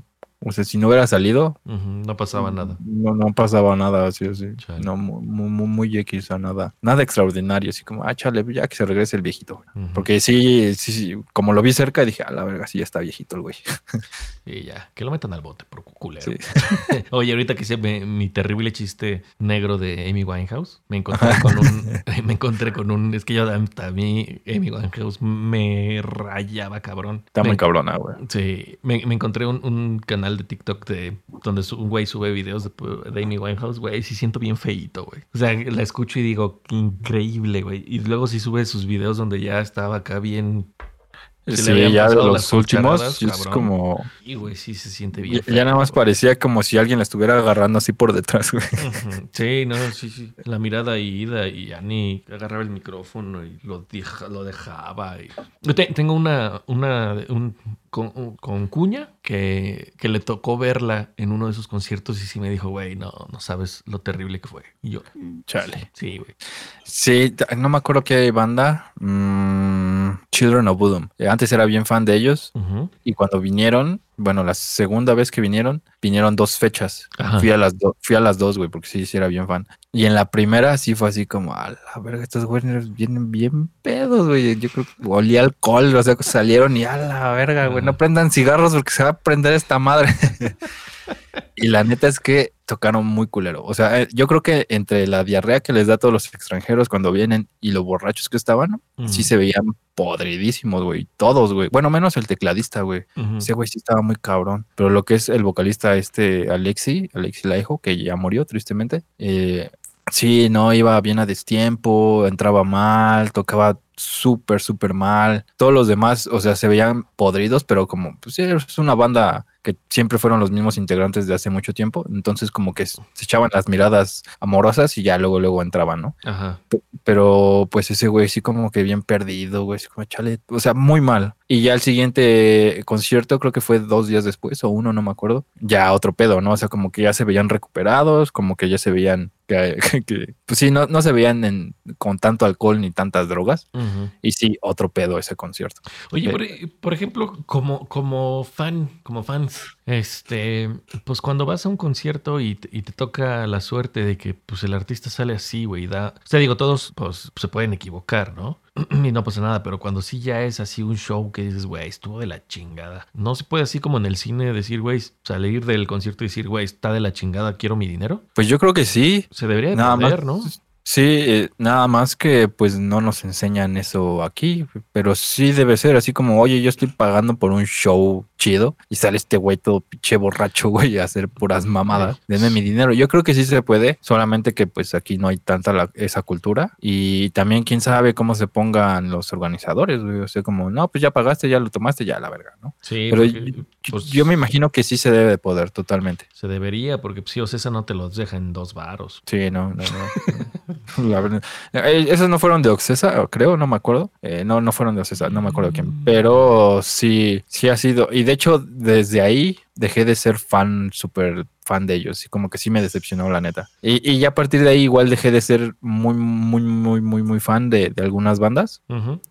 o sea, si no hubiera salido, No pasaba nada. no, no pasaba nada, así, así. Chale. No, muy, muy, muy X, nada, nada extraordinario. Así como, ah, chale, ya que se regrese el viejito. Porque sí, sí, sí, como lo vi cerca, dije, a la verga, sí, ya está viejito el güey. <laughs> Y ya, que lo metan al bote por culero. Sí. <laughs> Oye, ahorita que hice mi terrible chiste negro de Amy Winehouse, me encontré con un, <laughs> me encontré con un, es que yo a mí Amy Winehouse me rayaba cabrón. Está Me- muy cabrona, güey. Sí, me, me encontré un, un canal de TikTok de donde un güey sube videos de, de Amy Winehouse, güey, sí siento bien feíto, güey. O sea, la escucho y digo, qué increíble, güey. Y luego sí sube sus videos donde ya estaba acá bien... Sí, ya de los últimos, sí es como. Y güey, sí se siente bien. Ya, feo, ya nada más güey. parecía como si alguien la estuviera agarrando así por detrás, güey. Sí, no, sí, sí. La mirada ida y Ani agarraba el micrófono y lo, deja- lo dejaba. y- Yo te- tengo una, una un, con, con Cuña que, que le tocó verla en uno de sus conciertos y sí me dijo, güey, no, no sabes lo terrible que fue. Y yo, Chale. sí, güey. Sí, no me acuerdo qué banda. mm, Children of Bodom. Eh, Antes era bien fan de ellos y cuando vinieron, bueno, la segunda vez que vinieron, vinieron dos fechas. Ajá. Fui a las dos, fui a las dos, güey, porque sí, sí era bien fan. Y en la primera sí fue así como, a la verga, estos güeyes vienen bien pedos, güey. Yo creo que olía alcohol, o sea, salieron y a la verga, güey, no prendan cigarros porque se va a prender esta madre. <laughs> y la neta es que tocaron muy culero. O sea, eh, yo creo que entre la diarrea que les da a todos los extranjeros cuando vienen y los borrachos que estaban, sí se veían podridísimos, güey. Todos, güey. Bueno, menos el tecladista, güey. Ujú. Ese güey sí estaba muy cabrón. Pero lo que es el vocalista este Alexi, Alexi Laiho, que ya murió tristemente, eh, sí, no iba bien a destiempo, entraba mal, tocaba súper, súper mal. Todos los demás, o sea, se veían podridos, pero como, pues sí, es una banda que siempre fueron los mismos integrantes de hace mucho tiempo. Entonces como que se echaban las miradas amorosas y ya luego, luego entraban, ¿no? Ajá. Pero pues ese güey sí como que bien perdido, güey, así como chale, o sea, muy mal. Y ya el siguiente concierto, creo que fue dos días después o uno, no me acuerdo, ya otro pedo, ¿no? O sea, como que ya se veían recuperados, como que ya se veían que, <laughs> que- pues sí, no, no se veían en- con tanto alcohol ni tantas drogas. Y sí, otro pedo ese concierto. Oye, Eh, por, e, por ejemplo, como, como fan, como fans, este, pues cuando vas a un concierto y te, y te toca la suerte de que pues el artista sale así, güey, da, o sea, digo, todos pues se pueden equivocar, ¿no? <clears throat> y no pasa nada, pero cuando sí ya es así un show que dices, güey, estuvo de la chingada. No se puede así como en el cine decir, güey, salir del concierto y decir, güey, está de la chingada, quiero mi dinero. Pues yo creo que sí, Se debería de Nada poder, más. ¿no? Sí, eh, nada más que pues no nos enseñan eso aquí, pero sí debe ser así como, oye, yo estoy pagando por un show chido y sale este güey todo pinche borracho, <laughs> güey, a hacer puras mamadas. Denme mi dinero. Yo creo que sí se puede, solamente que pues aquí no hay tanta la- esa cultura y también quién sabe cómo se pongan los organizadores, güey, o sea, como, no, pues ya pagaste, ya lo tomaste, ya la verga, ¿no? Sí, Pero porque, yo, pues, yo me imagino que sí se debe de poder totalmente. se debería, porque pues, sí, Ocesa no te los deja en dos varos. Sí, no, no, no. <laughs> <laughs> Eh, esos no fueron de Oxesa, creo, no me acuerdo. Eh, no, no fueron de Oxesa, no me acuerdo quién. Pero sí, sí ha sido. Y de hecho, desde ahí dejé de ser fan, súper fan de ellos. Y como que sí me decepcionó, la neta. Y, y ya a partir de ahí, igual dejé de ser muy, muy, muy, muy, muy fan de, de algunas bandas.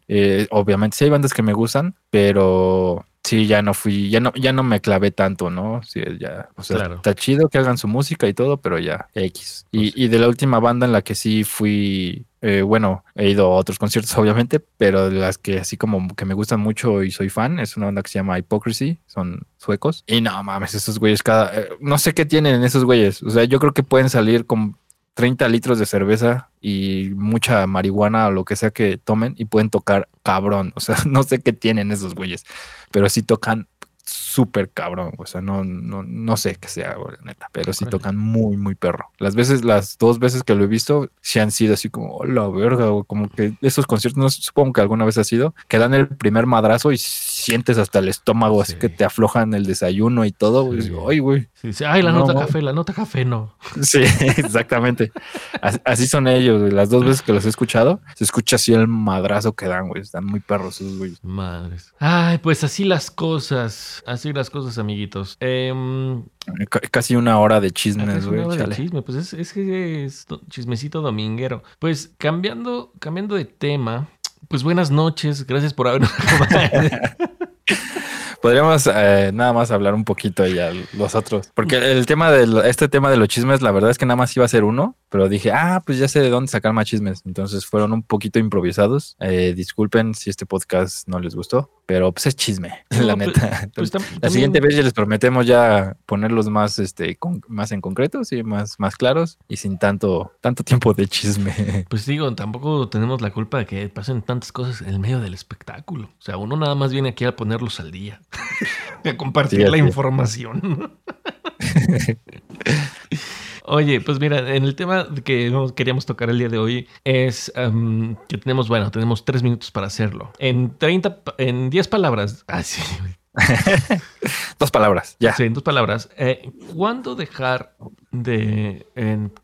Eh, obviamente, sí hay bandas que me gustan, pero sí, ya no fui, ya no, ya no me clavé tanto, ¿no? Sí, ya, o sea, Claro. está chido que hagan su música y todo, pero ya, X. Y, Pues- y de la última banda en la que sí fui, eh, bueno, he ido a otros conciertos, <laughs> obviamente, pero de las que así como que me gustan mucho y soy fan, es una banda que se llama Hypocrisy, son suecos. Y no mames, esos güeyes cada, eh, no sé qué tienen esos güeyes, o sea, yo creo que pueden salir con 30 litros de cerveza y mucha marihuana o lo que sea que tomen y pueden tocar cabrón. <laughs> O sea, no sé qué tienen esos güeyes, pero sí tocan súper cabrón, o sea, no, no, no sé qué sea, neta, pero sí tocan muy, muy perro. Las veces, las dos veces que lo he visto, sí han sido así como, oh, la verga, o como que esos conciertos, no supongo que alguna vez ha sido, que dan el primer madrazo y sientes hasta el estómago, así que te aflojan el desayuno y todo, Ay, güey. Ay, la nota café, la nota café no. <laughs> Sí, exactamente. así son ellos, Las dos veces que los he escuchado, se escucha así el madrazo que dan, güey. Están muy perros esos güeyes. Madres. Ay, pues así las cosas. Así las cosas, amiguitos. Em, casi una hora de chismes, güey. Una hora de chisme, pues es, es que es chismecito dominguero. Pues cambiando, cambiando de tema, pues buenas noches. Gracias por habernos <laughs> Podríamos eh, nada más hablar un poquito ya los otros. Porque el tema de este tema de los chismes, la verdad es que nada más iba a ser uno, pero dije, ah, pues ya sé de dónde sacar más chismes. Entonces fueron un poquito improvisados. Eh, disculpen si este podcast no les gustó, pero pues es chisme, <laughs> la pues, neta. Pues, la siguiente vez ya les prometemos ya ponerlos más, este, más en concreto, sí, más, más claros y sin tanto, tanto tiempo de chisme. <laughs> Pues digo, tampoco tenemos la culpa de que pasen tantas cosas en el medio del espectáculo. O sea, uno nada más viene aquí a ponerlos al día, <laughs> a compartir la información. Oye, pues mira, en el tema que queríamos tocar el día de hoy es que tenemos, bueno, tenemos tres minutos para hacerlo. En 30, en 10 palabras. <laughs> Ah, sí. <laughs> dos palabras, ya. Sí, en dos palabras. Eh, ¿Cuándo dejar de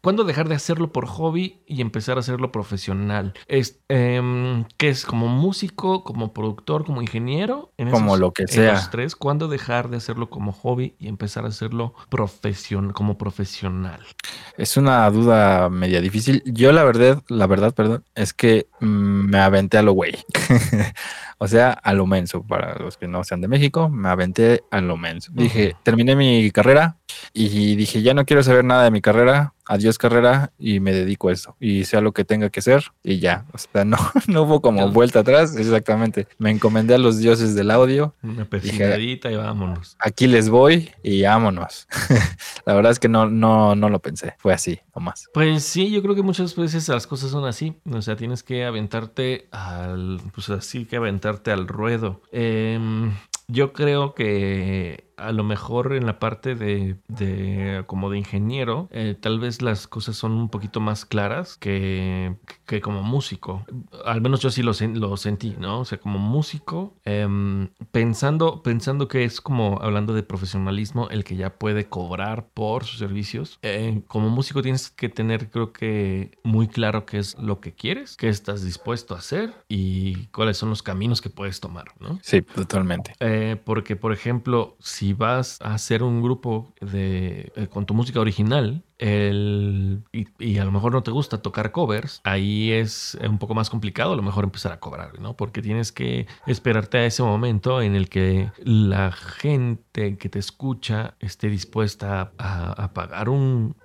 cuándo dejar de hacerlo por hobby y empezar a hacerlo profesional? Es, em, ¿Qué es como músico, como productor, como ingeniero? como lo que sea. Los tres, ¿cuándo dejar de hacerlo como hobby y empezar a hacerlo como profesional? Es una duda media difícil. Yo la verdad, la verdad, perdón, es que mm, me aventé a lo güey. <laughs> O sea, a lo menso, para los que no sean de México, me aventé a lo menso. Dije, terminé mi carrera y dije, ya no quiero saber nada de mi carrera, adiós carrera y me dedico a eso y sea lo que tenga que ser y ya. O sea, no, <laughs> no hubo como vuelta atrás, exactamente. Me encomendé a los dioses del audio. Una persinadita y vámonos. Aquí les voy y vámonos. <laughs> la verdad es que no, no, no lo pensé, fue así, nomás. Pues sí, yo creo que muchas veces las cosas son así. O sea, tienes que aventarte al, pues así que aventarte al ruedo. Eh, yo creo que a lo mejor en la parte de, de como de ingeniero, eh, tal vez las cosas son un poquito más claras que, que como músico. Al menos yo sí lo, lo sentí, ¿no? O sea, como músico, em, pensando, pensando que es como hablando de profesionalismo, el que ya puede cobrar por sus servicios. Eh, como músico tienes que tener, creo que, muy claro qué es lo que quieres, qué estás dispuesto a hacer y cuáles son los caminos que puedes tomar, ¿no? Sí, totalmente. Eh, porque, por ejemplo, si vas a hacer un grupo de, eh, con tu música original, el, y, a lo mejor no te gusta tocar covers, ahí es un poco más complicado a lo mejor empezar a cobrar, ¿no? Porque tienes que esperarte a ese momento en el que la gente que te escucha esté dispuesta a, pagar un,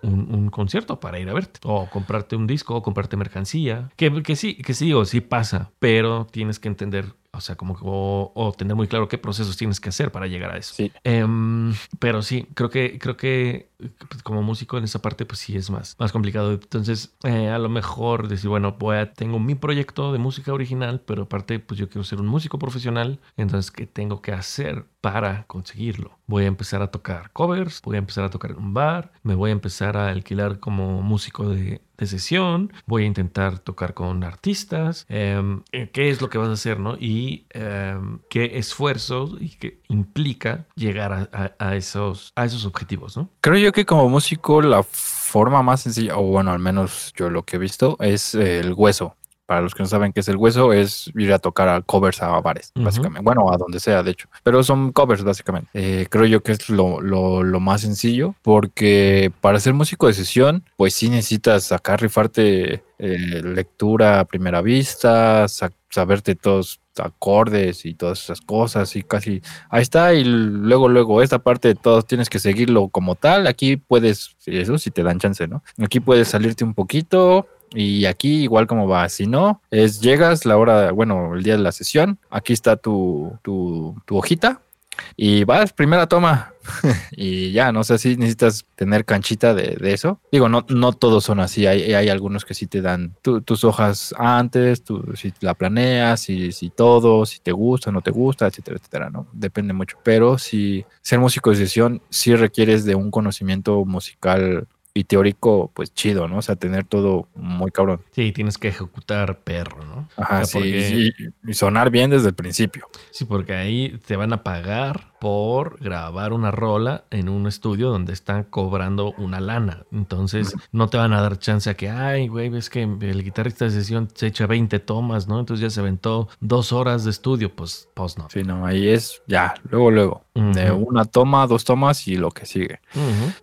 concierto para ir a verte, o comprarte un disco, o comprarte mercancía, que, que sí, que sí o sí pasa, pero tienes que entender o sea, como o, tener muy claro qué procesos tienes que hacer para llegar a eso. Sí. Em, pero sí, creo que, creo que como músico en esa parte, pues sí es más, más complicado. Entonces, eh, a lo mejor decir, bueno, voy a, tengo mi proyecto de música original, pero aparte, pues yo quiero ser un músico profesional. Entonces, ¿qué tengo que hacer para conseguirlo? Voy a empezar a tocar covers, voy a empezar a tocar en un bar, me voy a empezar a alquilar como músico de, de sesión, voy a intentar tocar con artistas, em, eh, qué es lo que vas a hacer, ¿no? Y em, qué esfuerzo y qué implica llegar a, esos, a esos objetivos, ¿no? Creo yo que como músico la forma más sencilla, o bueno, al menos yo lo que he visto, es el hueso. Para los que no saben qué es el hueso, es ir a tocar a covers a bares, básicamente. Bueno, a donde sea, de hecho. Pero son covers, básicamente. Eh, creo yo que es lo, más sencillo, porque para ser músico de sesión, pues sí necesitas sacar, rifarte eh, lectura a primera vista, saberte todos acordes y todas esas cosas y casi ahí está y luego luego esta parte de todos tienes que seguirlo como tal aquí puedes eso si te dan chance no aquí puedes salirte un poquito y aquí igual como va, si no, es llegas la hora, bueno, el día de la sesión, aquí está tu, tu, tu hojita, y vas, primera toma. <laughs> y ya, no sé si necesitas tener canchita de, eso. Digo, no, no todos son así. Hay, hay algunos que sí te dan tus hojas antes, tú, si la planeas, si, si todo, si te gusta, no te gusta, etcétera, etcétera, ¿no? Depende mucho. Pero si ser músico de sesión, sí requieres de un conocimiento musical y teórico, pues chido, ¿no? O sea, tener todo muy cabrón. Sí, tienes que ejecutar perro, ¿no? Ajá, sí, y sonar bien desde el principio. Sí, porque ahí te van a pagar por grabar una rola en un estudio donde están cobrando una lana. Entonces, no te van a dar chance a que, ay, güey, ves que el guitarrista de sesión se echa 20 tomas, ¿no? Entonces ya se aventó dos horas de estudio, pues, pues no. Sí, no, ahí es ya, luego, luego. De una toma, dos tomas y lo que sigue.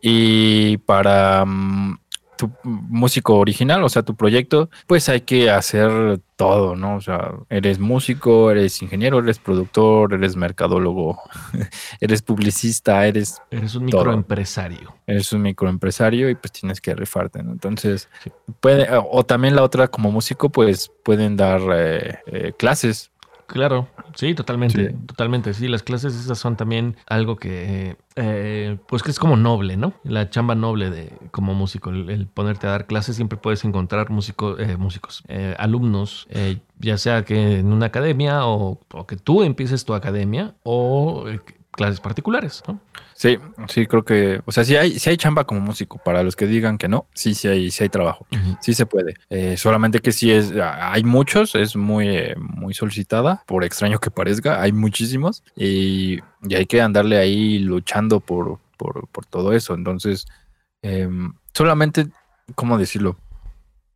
Y para mm, tu músico original, o sea, tu proyecto, pues hay que hacer todo, ¿no? O sea, eres músico, eres ingeniero, eres productor, eres mercadólogo, <laughs> eres publicista, eres... Eres un microempresario. Eres un microempresario y pues tienes que rifarte, ¿no? Entonces, puede, o también la otra como músico, pues pueden dar eh, eh, clases Claro, sí, totalmente, totalmente. Sí, las clases esas son también algo que, eh, pues que es como noble, ¿no? La chamba noble de como músico, el, ponerte a dar clases siempre puedes encontrar músico, eh, músicos, eh, alumnos, ya sea que en una academia o, o, que tú empieces tu academia o clases particulares, ¿no? Sí, sí, creo que, o sea, si hay, si hay chamba como músico, para los que digan que no, sí, sí hay, sí hay trabajo, sí se puede. Eh, solamente que sí es, hay muchos, es muy, eh, muy solicitada, por extraño que parezca, hay muchísimos y, hay que andarle ahí luchando por, por, por todo eso. Entonces, em, solamente, ¿cómo decirlo?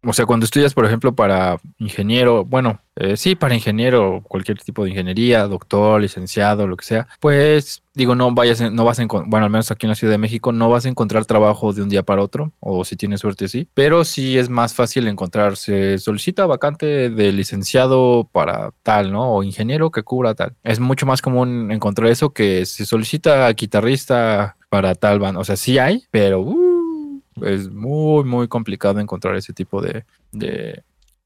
O sea, cuando estudias, por ejemplo, para ingeniero, bueno, eh, sí, para ingeniero, cualquier tipo de ingeniería, doctor, licenciado, lo que sea, pues digo, no vayas, no vas a encontrar, bueno, al menos aquí en la Ciudad de México, no vas a encontrar trabajo de un día para otro, o si tienes suerte, sí, pero sí es más fácil encontrarse, solicita vacante de licenciado para tal, ¿no? O ingeniero que cubra tal. Es mucho más común encontrar eso que se solicita guitarrista para tal band. O sea, sí hay, pero... Uh, es muy, muy complicado encontrar ese tipo de, de,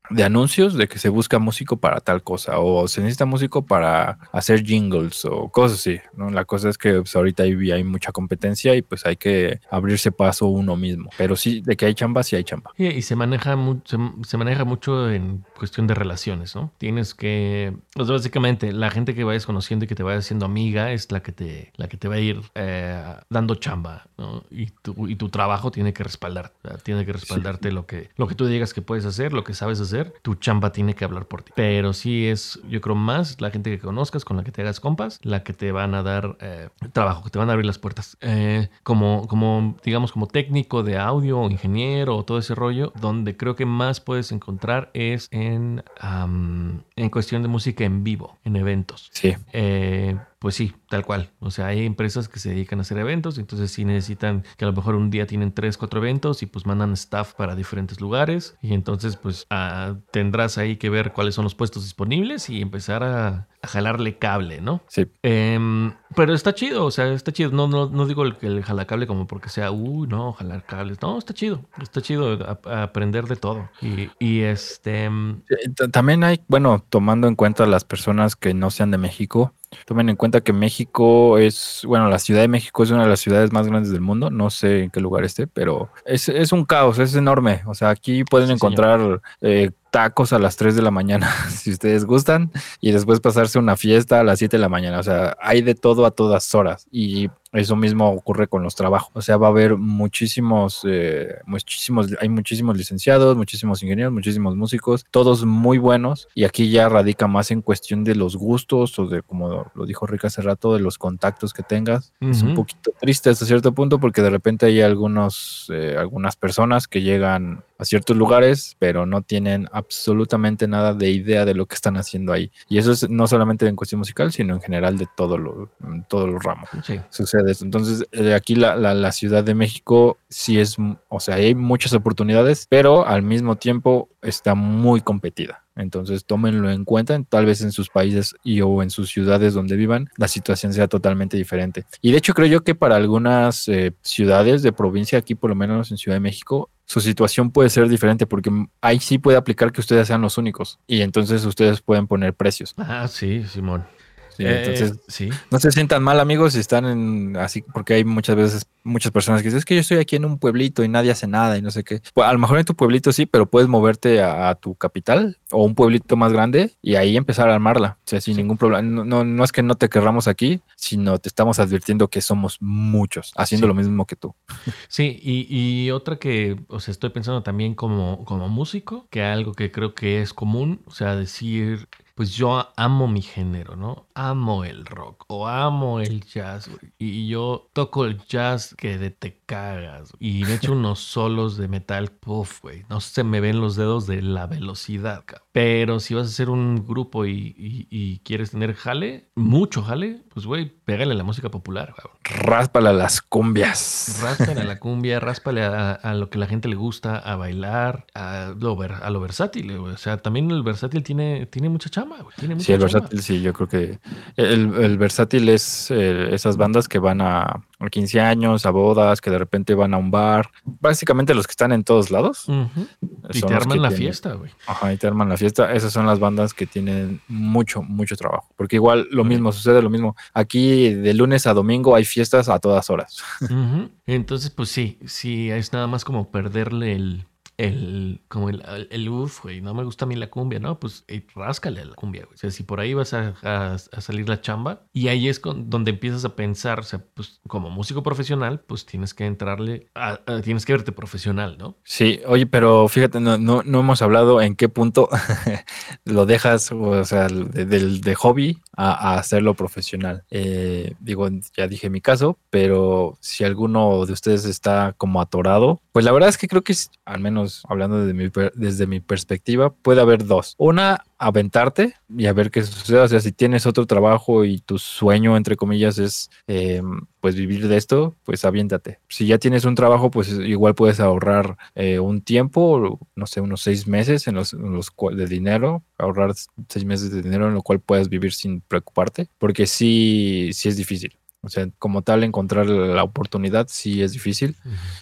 de anuncios de que se busca músico para tal cosa o se necesita músico para hacer jingles o cosas así, ¿no? La cosa es que pues, ahorita hay, hay mucha competencia y pues hay que abrirse paso uno mismo, pero sí, de que hay chamba, sí hay chamba. Y, se maneja, mucho, se, maneja mucho en cuestión de relaciones, ¿no? Tienes que, pues básicamente, la gente que vayas conociendo y que te vaya haciendo amiga es la que te, la que te va a ir eh, dando chamba, ¿no? Y tu, y tu trabajo tiene que respaldar, tiene que respaldarte lo, que, lo que tú digas que puedes hacer, lo que sabes hacer tu chamba tiene que hablar por ti. Pero sí es, yo creo, más la gente que conozcas, con la que te hagas compas, la que te van a dar eh, trabajo, que te van a abrir las puertas. Eh, como, como, digamos, como técnico de audio o ingeniero o todo ese rollo, donde creo que más puedes encontrar es en, en cuestión de música en vivo, en eventos. Sí. Eh, pues sí, tal cual. O sea, hay empresas que se dedican a hacer eventos, entonces sí necesitan que a lo mejor un día tienen tres, cuatro eventos y pues mandan staff para diferentes lugares y entonces pues ah, tendrás ahí que ver cuáles son los puestos disponibles y empezar a, jalarle cable, ¿no? Sí. Em, pero está chido, o sea, está chido. No, no, no digo el, el jalacable como porque sea, uy, no, jalar cables. No, está chido. Está chido aprender de todo. Y, y este... Em, también hay, bueno, tomando en cuenta las personas que no sean de México, Tomen en cuenta que México es, bueno, la Ciudad de México es una de las ciudades más grandes del mundo. No sé en qué lugar esté, pero es, es un caos, es enorme. O sea, aquí pueden encontrar eh, tacos a las 3 de la mañana, <laughs> si ustedes gustan, y después pasarse una fiesta a las 7 de la mañana. O sea, hay de todo a todas horas. Y eso mismo ocurre con los trabajos. O sea, va a haber muchísimos, eh, muchísimos, hay muchísimos licenciados, muchísimos ingenieros, muchísimos músicos, todos muy buenos. Y aquí ya radica más en cuestión de los gustos o de, como lo dijo Rick hace rato, de los contactos que tengas. Es un poquito triste hasta cierto punto porque de repente hay algunos, eh, algunas personas que llegan a ciertos lugares, pero no tienen absolutamente nada de idea de lo que están haciendo ahí. Y eso es no solamente en cuestión musical, sino en general de todo lo, todos los ramos. Sí. Sucede eso. Entonces, eh, aquí la, la, Ciudad de México sí es, o sea, hay muchas oportunidades, pero al mismo tiempo está muy competida. Entonces tómenlo en cuenta, tal vez en sus países y o en sus ciudades donde vivan, la situación sea totalmente diferente. Y de hecho creo yo que para algunas eh, ciudades de provincia, aquí por lo menos en Ciudad de México, su situación puede ser diferente porque ahí sí puede aplicar que ustedes sean los únicos y entonces ustedes pueden poner precios. Ah, sí, Simón. Sí, entonces, sí. no se sientan mal, amigos, si están en así, porque hay muchas veces muchas personas que dicen, es que yo estoy aquí en un pueblito y nadie hace nada y no sé qué. Pues, a lo mejor en tu pueblito sí, pero puedes moverte a, tu capital o un pueblito más grande y ahí empezar a armarla, o sea, sin ningún problema. No, no, es que no te querramos aquí, sino te estamos advirtiendo que somos muchos haciendo lo mismo que tú. Sí, y, y, otra que, o sea, estoy pensando también como, como músico, que algo que creo que es común, o sea, decir, pues yo amo mi género, ¿no? Amo el rock o amo el jazz, Y yo toco el jazz que de te cagas. Y me echo <laughs> unos solos de metal, puff, güey. No se me ven los dedos de la velocidad, cabrón. Pero si vas a hacer un grupo y, quieres tener jale, mucho jale, pues, güey, pégale a la música popular, cabrón. Ráspale a las cumbias. Ráspale a la <laughs> cumbia, ráspale a, lo que la gente le gusta, a bailar, a lo, a lo versátil, O sea, también el versátil tiene, tiene mucha sí, el versátil, sí, yo creo que el, versátil es eh, esas bandas que van a, 15 años, a bodas, que de repente van a un bar. Básicamente los que están en todos lados. Y te arman la fiesta, güey. Ajá, y te arman la fiesta. Esas son las bandas que tienen mucho, mucho trabajo. Porque igual lo mismo, sucede lo mismo. Aquí de lunes a domingo hay fiestas a todas horas. Entonces, pues sí, sí, es nada más como perderle el el, como el, el, uff, güey, no me gusta a mí la cumbia, ¿no? Pues ráscale a la cumbia, güey. O sea, si por ahí vas a, a, salir la chamba y ahí es con, donde empiezas a pensar, o sea, pues como músico profesional, pues tienes que entrarle, tienes que verte profesional, ¿no? Sí, oye, pero fíjate, no, no, no hemos hablado en qué punto <laughs> lo dejas, o sea, del de, hobby a, hacerlo profesional. Eh, digo, ya dije mi caso, pero si alguno de ustedes está como atorado, pues la verdad es que creo que al menos hablando desde mi, desde mi perspectiva, puede haber dos. Una, aventarte y a ver qué sucede. O sea, si tienes otro trabajo y tu sueño, entre comillas, es em, pues vivir de esto, pues aviéntate. Si ya tienes un trabajo, pues igual puedes ahorrar eh, un tiempo, no sé, unos seis meses en los, de dinero, ahorrar seis meses de dinero en lo cual puedes vivir sin preocuparte, porque sí, sí es difícil. O sea, como tal, encontrar la oportunidad sí es difícil.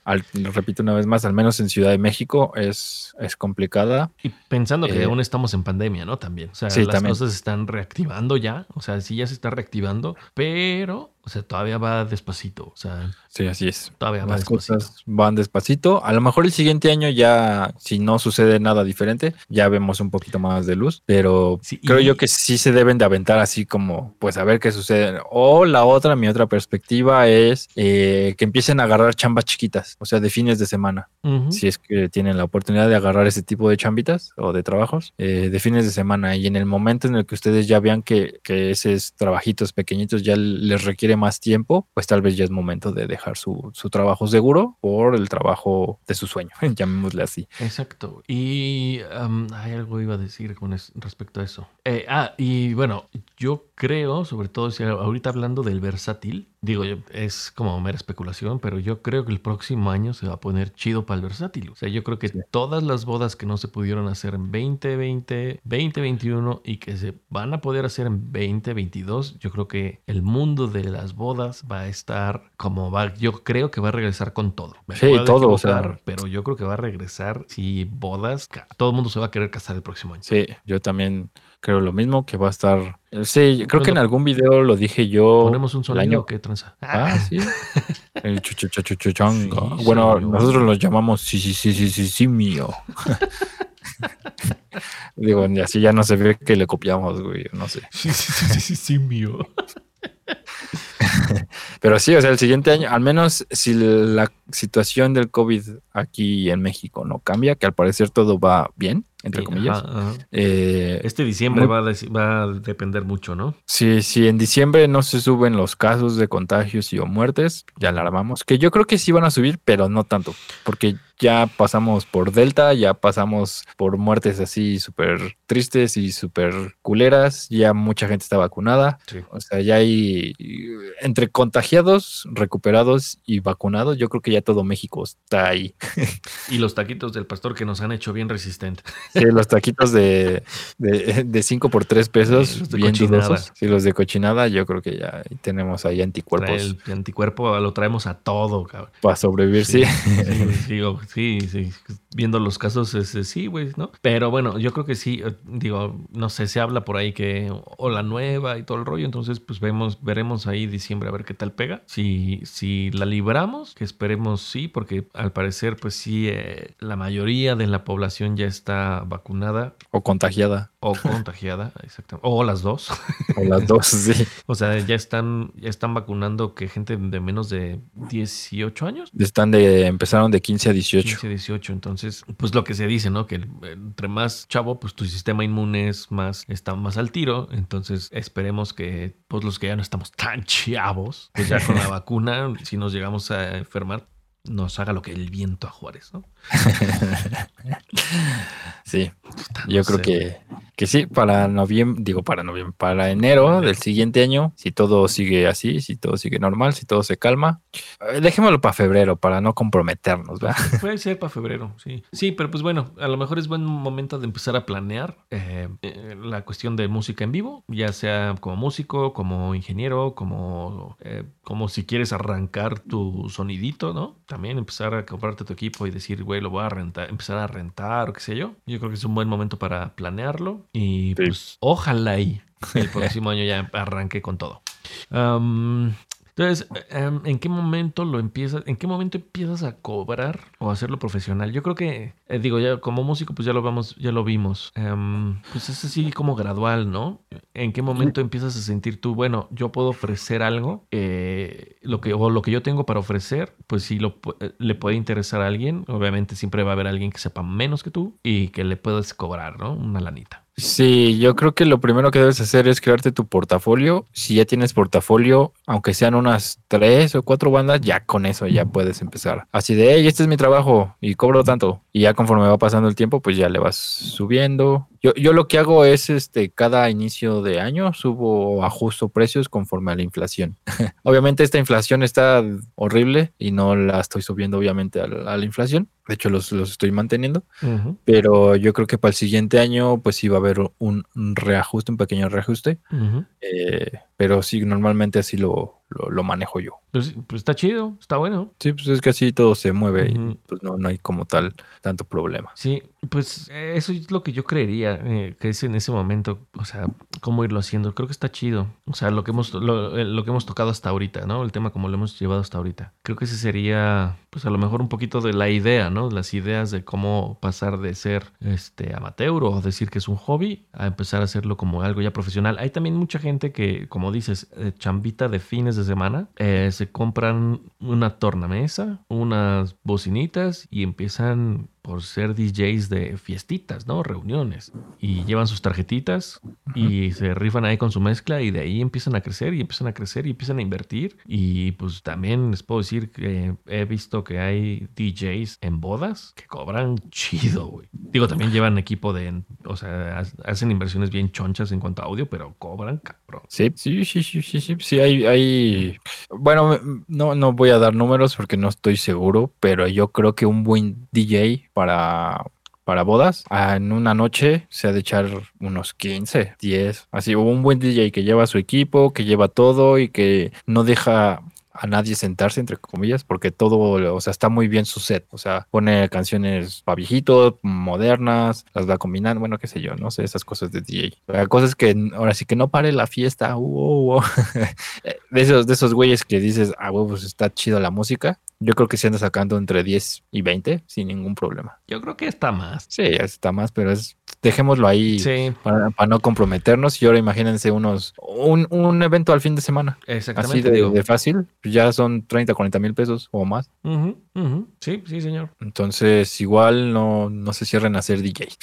Al, repito una vez más, al menos en Ciudad de México es, es complicada. Y pensando que eh, aún estamos en pandemia, ¿no? También. O sea, las cosas se están reactivando ya. O sea, sí ya se está reactivando, pero o sea, todavía va despacito. O sea, sí, así es. Todavía va Las cosas van despacito. A lo mejor el siguiente año ya, si no sucede nada diferente, ya vemos un poquito más de luz. Pero creo yo que sí se deben de aventar así como, pues a ver qué sucede. O la otra, mi otra perspectiva es eh, que empiecen a agarrar chambas chiquitas, o sea, de fines de semana. Si es que tienen la oportunidad de agarrar ese tipo de chambitas o de trabajos eh, de fines de semana. Y en el momento en el que ustedes ya vean que, que esos trabajitos pequeñitos ya les requieren más tiempo, pues tal vez ya es momento de dejar su, trabajo seguro por el trabajo de su sueño, <laughs> llamémosle así. Exacto. Y hay algo iba a decir con respecto a eso. Eh, ah, y bueno, yo creo, sobre todo si ahorita hablando del versátil, digo, es como mera especulación, pero yo creo que el próximo año se va a poner chido para el versátil. O sea, yo creo que todas las bodas que no se pudieron hacer en 2020, 2021 y que se van a poder hacer en 2022, yo creo que el mundo de las bodas va a estar como va, yo creo que va a regresar con todo. sí, todo, o sea, pero yo creo que va a regresar si bodas, todo el mundo se va a querer casar el próximo año. Sí, yo también creo lo mismo, que va a estar. Sí, creo que en algún video lo dije yo. Ponemos un sonido año... que tranza. Ah, sí. El chuchuchachuchanga. bueno, nosotros los llamamos sí, sí, sí, sí, sí, sí, mío. <laughs> Digo, así ya no se ve que le copiamos, güey, no sé. Sí, sí, sí, sí, sí, mío. <laughs> Pero sí, o sea, el siguiente año, al menos si la situación del COVID aquí en México no cambia, que al parecer todo va bien, entre comillas. Eh, este diciembre va, a va, a depender mucho, ¿no? Sí, si en diciembre no se suben los casos de contagios y o muertes, ya alarmamos. Que yo creo que sí van a subir, pero no tanto, porque ya pasamos por Delta, ya pasamos por muertes así súper tristes y súper culeras, ya mucha gente está vacunada. O sea, ya hay entre contagiados, recuperados y vacunados, yo creo que ya todo México está ahí. y los taquitos del pastor que nos han hecho bien resistentes. Sí, los taquitos de 5 por 3 pesos, bien dudosos. Sí, los de cochinada, yo creo que ya tenemos ahí anticuerpos. el anticuerpo lo traemos a todo, cabrón. Para sobrevivir, sí. Digo, sí, sí. Viendo los casos, es, es- sí, güey, ¿no? Pero bueno, yo creo que sí, eh, digo, no sé, se habla por ahí que o la nueva y todo el rollo, entonces pues vemos, veremos ahí diciembre a ver qué tal pega. Si, si la libramos, que esperemos sí, porque al parecer pues sí, eh, la mayoría de la población ya está vacunada O contagiada. O contagiada, <laughs> exactamente, o las dos. O las dos, <laughs> sí. O sea, ya están, ya están vacunando que gente de menos de 18 años. Están de, empezaron de 15 a 18. 15, 18. Entonces, pues lo que se dice, ¿no? Que entre más chavo, pues tu sistema inmune es más, está más al tiro. Entonces, esperemos que, pues los que ya no estamos tan <laughs> chavos, pues ya con la vacuna, si nos llegamos a enfermar, nos haga lo que el viento a Juárez, ¿no? Sí, Puta, yo no creo sé. que, que sí, para noviembre, digo para noviembre, para enero del siguiente año, si todo sigue así, si todo sigue normal, si todo se calma, eh, dejémoslo para febrero, para no comprometernos, ¿verdad? <laughs> Puede ser para febrero, sí. Sí, pero pues bueno, a lo mejor es buen momento de empezar a planear eh, eh, la cuestión de música en vivo, ya sea como músico, como ingeniero, como, eh, como si quieres arrancar tu sonidito, ¿no? También empezar a comprarte tu equipo y decir, güey, lo voy a rentar, empezar a rentar o qué sé yo. Yo creo que es un buen momento para planearlo y pues ojalá y el próximo <laughs> año ya arranque con todo. Entonces, em, ¿en qué momento lo empiezas? ¿En qué momento empiezas a cobrar o a hacerlo profesional? Yo creo que, eh, digo, ya como músico, pues ya lo vamos, ya lo vimos. Em, pues es así como gradual, ¿no? ¿En qué momento empiezas a sentir tú, bueno, yo puedo ofrecer algo, eh, lo que, o lo que yo tengo para ofrecer, pues sí lo, eh, le puede interesar a alguien. Obviamente siempre va a haber alguien que sepa menos que tú y que le puedes cobrar, ¿no? Una lanita. Sí, yo creo que lo primero que debes hacer es crearte tu portafolio. Si ya tienes portafolio, aunque sean unas tres o cuatro bandas, ya con eso ya puedes empezar. Así de, hey, este es mi trabajo y cobro tanto. Y ya conforme va pasando el tiempo, pues ya le vas subiendo. Yo, yo lo que hago es, este, cada inicio de año subo o ajusto precios conforme a la inflación. <laughs> obviamente esta inflación está horrible y no la estoy subiendo obviamente a la, a la inflación. De hecho, los, los estoy manteniendo. Pero yo creo que para el siguiente año, pues sí va a haber un, un reajuste, un pequeño reajuste. Eh, pero sí, normalmente así lo, lo, lo manejo yo. Pues, pues está chido, está bueno. Sí, pues es que así todo se mueve y pues no, no hay como tal tanto problema. Sí, pues eh, eso es lo que yo creería eh, que es en ese momento, o sea, cómo irlo haciendo. Creo que está chido. O sea, lo que hemos lo, eh, lo que hemos tocado hasta ahorita, ¿no? El tema como lo hemos llevado hasta ahorita. Creo que ese sería, pues a lo mejor un poquito de la idea, ¿no? Las ideas de cómo pasar de ser este amateur o decir que es un hobby a empezar a hacerlo como algo ya profesional. Hay también mucha gente que, como dices, eh, chambita de fines de semana, eh, se compran una tornamesa, unas bocinitas y empiezan por ser DJs de fiestitas, ¿no? Reuniones. Y llevan sus tarjetitas y se rifan ahí con su mezcla y de ahí empiezan a crecer y empiezan a crecer y empiezan a invertir. Y pues también les puedo decir que he visto que hay DJs en bodas que cobran <laughs> chido, güey. Digo, también llevan equipo de, o sea, ha- hacen inversiones bien chonchas en cuanto a audio, pero cobran cabrón. Sí, sí, sí, sí, sí, sí, sí, hay, hay, bueno, no, no voy a dar números porque no estoy seguro, pero yo creo que un buen DJ para, para bodas, ah, en una noche se ha de echar unos 15, 10, así, un buen DJ que lleva su equipo, que lleva todo y que no deja a nadie sentarse, entre comillas, porque todo, o sea, está muy bien su set. O sea, pone canciones para viejitos, modernas, las va combinando, bueno, qué sé yo, no sé, esas cosas de DJ. O sea, cosas que ahora sí que no pare la fiesta. uh, uh, uh. <laughs> de esos, de esos güeyes que dices, ah, huevos, está chido la música. Yo creo que se anda sacando entre 10 y 20 sin ningún problema. Yo creo que está más. Sí, está más, pero es, dejémoslo ahí Sí, para, para no comprometernos. Y ahora imagínense unos, un, un evento al fin de semana. Así exactamente. de, digo. de fácil, pues ya son 30, 40 mil pesos o más. Sí, sí, señor. Entonces, igual no, no se cierren a ser DJ. <laughs>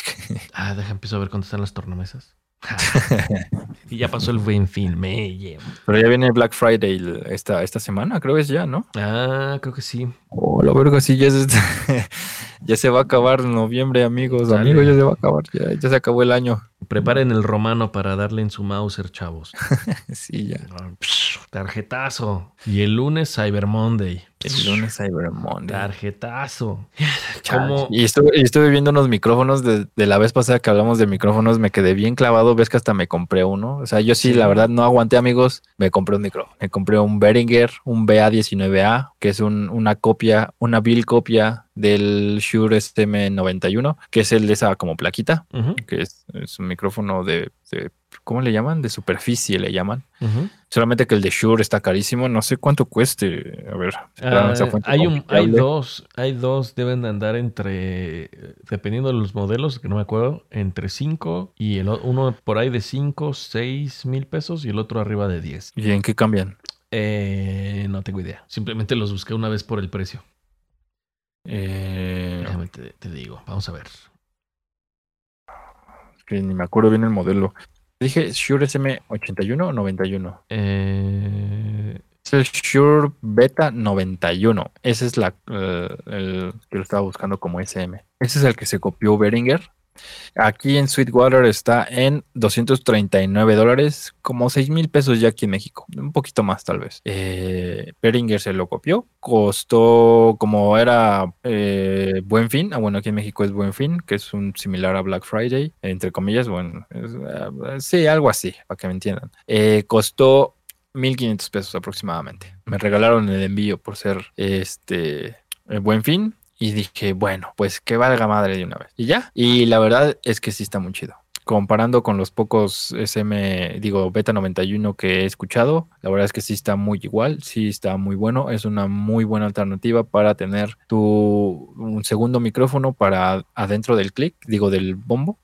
Ah, deja, empiezo a ver cuánto están las tornamesas. <laughs> y ya pasó el buen fin, me llevo. Pero ya viene Black Friday esta, esta semana, creo que es ya, ¿no? Ah, creo que sí. Oh, la verga, sí, ya se, <laughs> ya se va a acabar noviembre, amigos. Sale. Amigos, ya se va a acabar, ya, ya se acabó el año. Preparen el romano para darle en su Mauser, chavos. <laughs> Sí, ya. Ah, Tarjetazo. Y el lunes, Cyber Monday. El lunes Cyber Monday. Tarjetazo. Y estuve, y estuve viendo unos micrófonos de, de la vez pasada que hablamos de micrófonos, me quedé bien clavado, ves que hasta me compré uno. O sea, yo sí, Sí. la verdad, no aguanté, amigos, me compré un micrófono. Me compré un Behringer, un BA19A, que es un- una copia, una bill copia del Shure SM91, que es el de esa como plaquita, que es, es un micrófono de, de- ¿cómo le llaman? De superficie le llaman. Solamente que el de Shure está carísimo, no sé cuánto cueste. A ver, Ah, esa fuente hay, un, hay dos, hay dos, deben de andar entre, dependiendo de los modelos, que no me acuerdo, entre 5 y el uno por ahí de 5, 6 mil pesos y el otro arriba de 10. ¿Y en qué cambian? Eh, no tengo idea. Simplemente los busqué una vez por el precio. Eh, Déjame te, te digo. Vamos a ver. que ni me acuerdo bien el modelo. Dije Shure SM81 o 91. Eh, Es el Shure Beta 91. Ese es la, eh, el que lo estaba buscando como SM. Ese es el que se copió Behringer. Aquí en Sweetwater está en 239 dólares, como 6 mil pesos ya aquí en México. Un poquito más tal vez. Eh, Behringer se lo copió. Costó como era eh, Buen Fin. Ah, bueno, aquí en México es Buen Fin, que es un similar a Black Friday, entre comillas. Bueno, eh, sí, algo así, para que me entiendan. Eh, costó 1500 pesos aproximadamente. Me regalaron el envío por ser este el buen fin. Y dije, bueno, pues que valga madre de una vez. Y ya. Y la verdad es que sí está muy chido. Comparando con los pocos SM, digo, Beta 91 que he escuchado, la verdad es que sí está muy igual, sí está muy bueno. Es una muy buena alternativa para tener tu un segundo micrófono para adentro del click, digo, del bombo.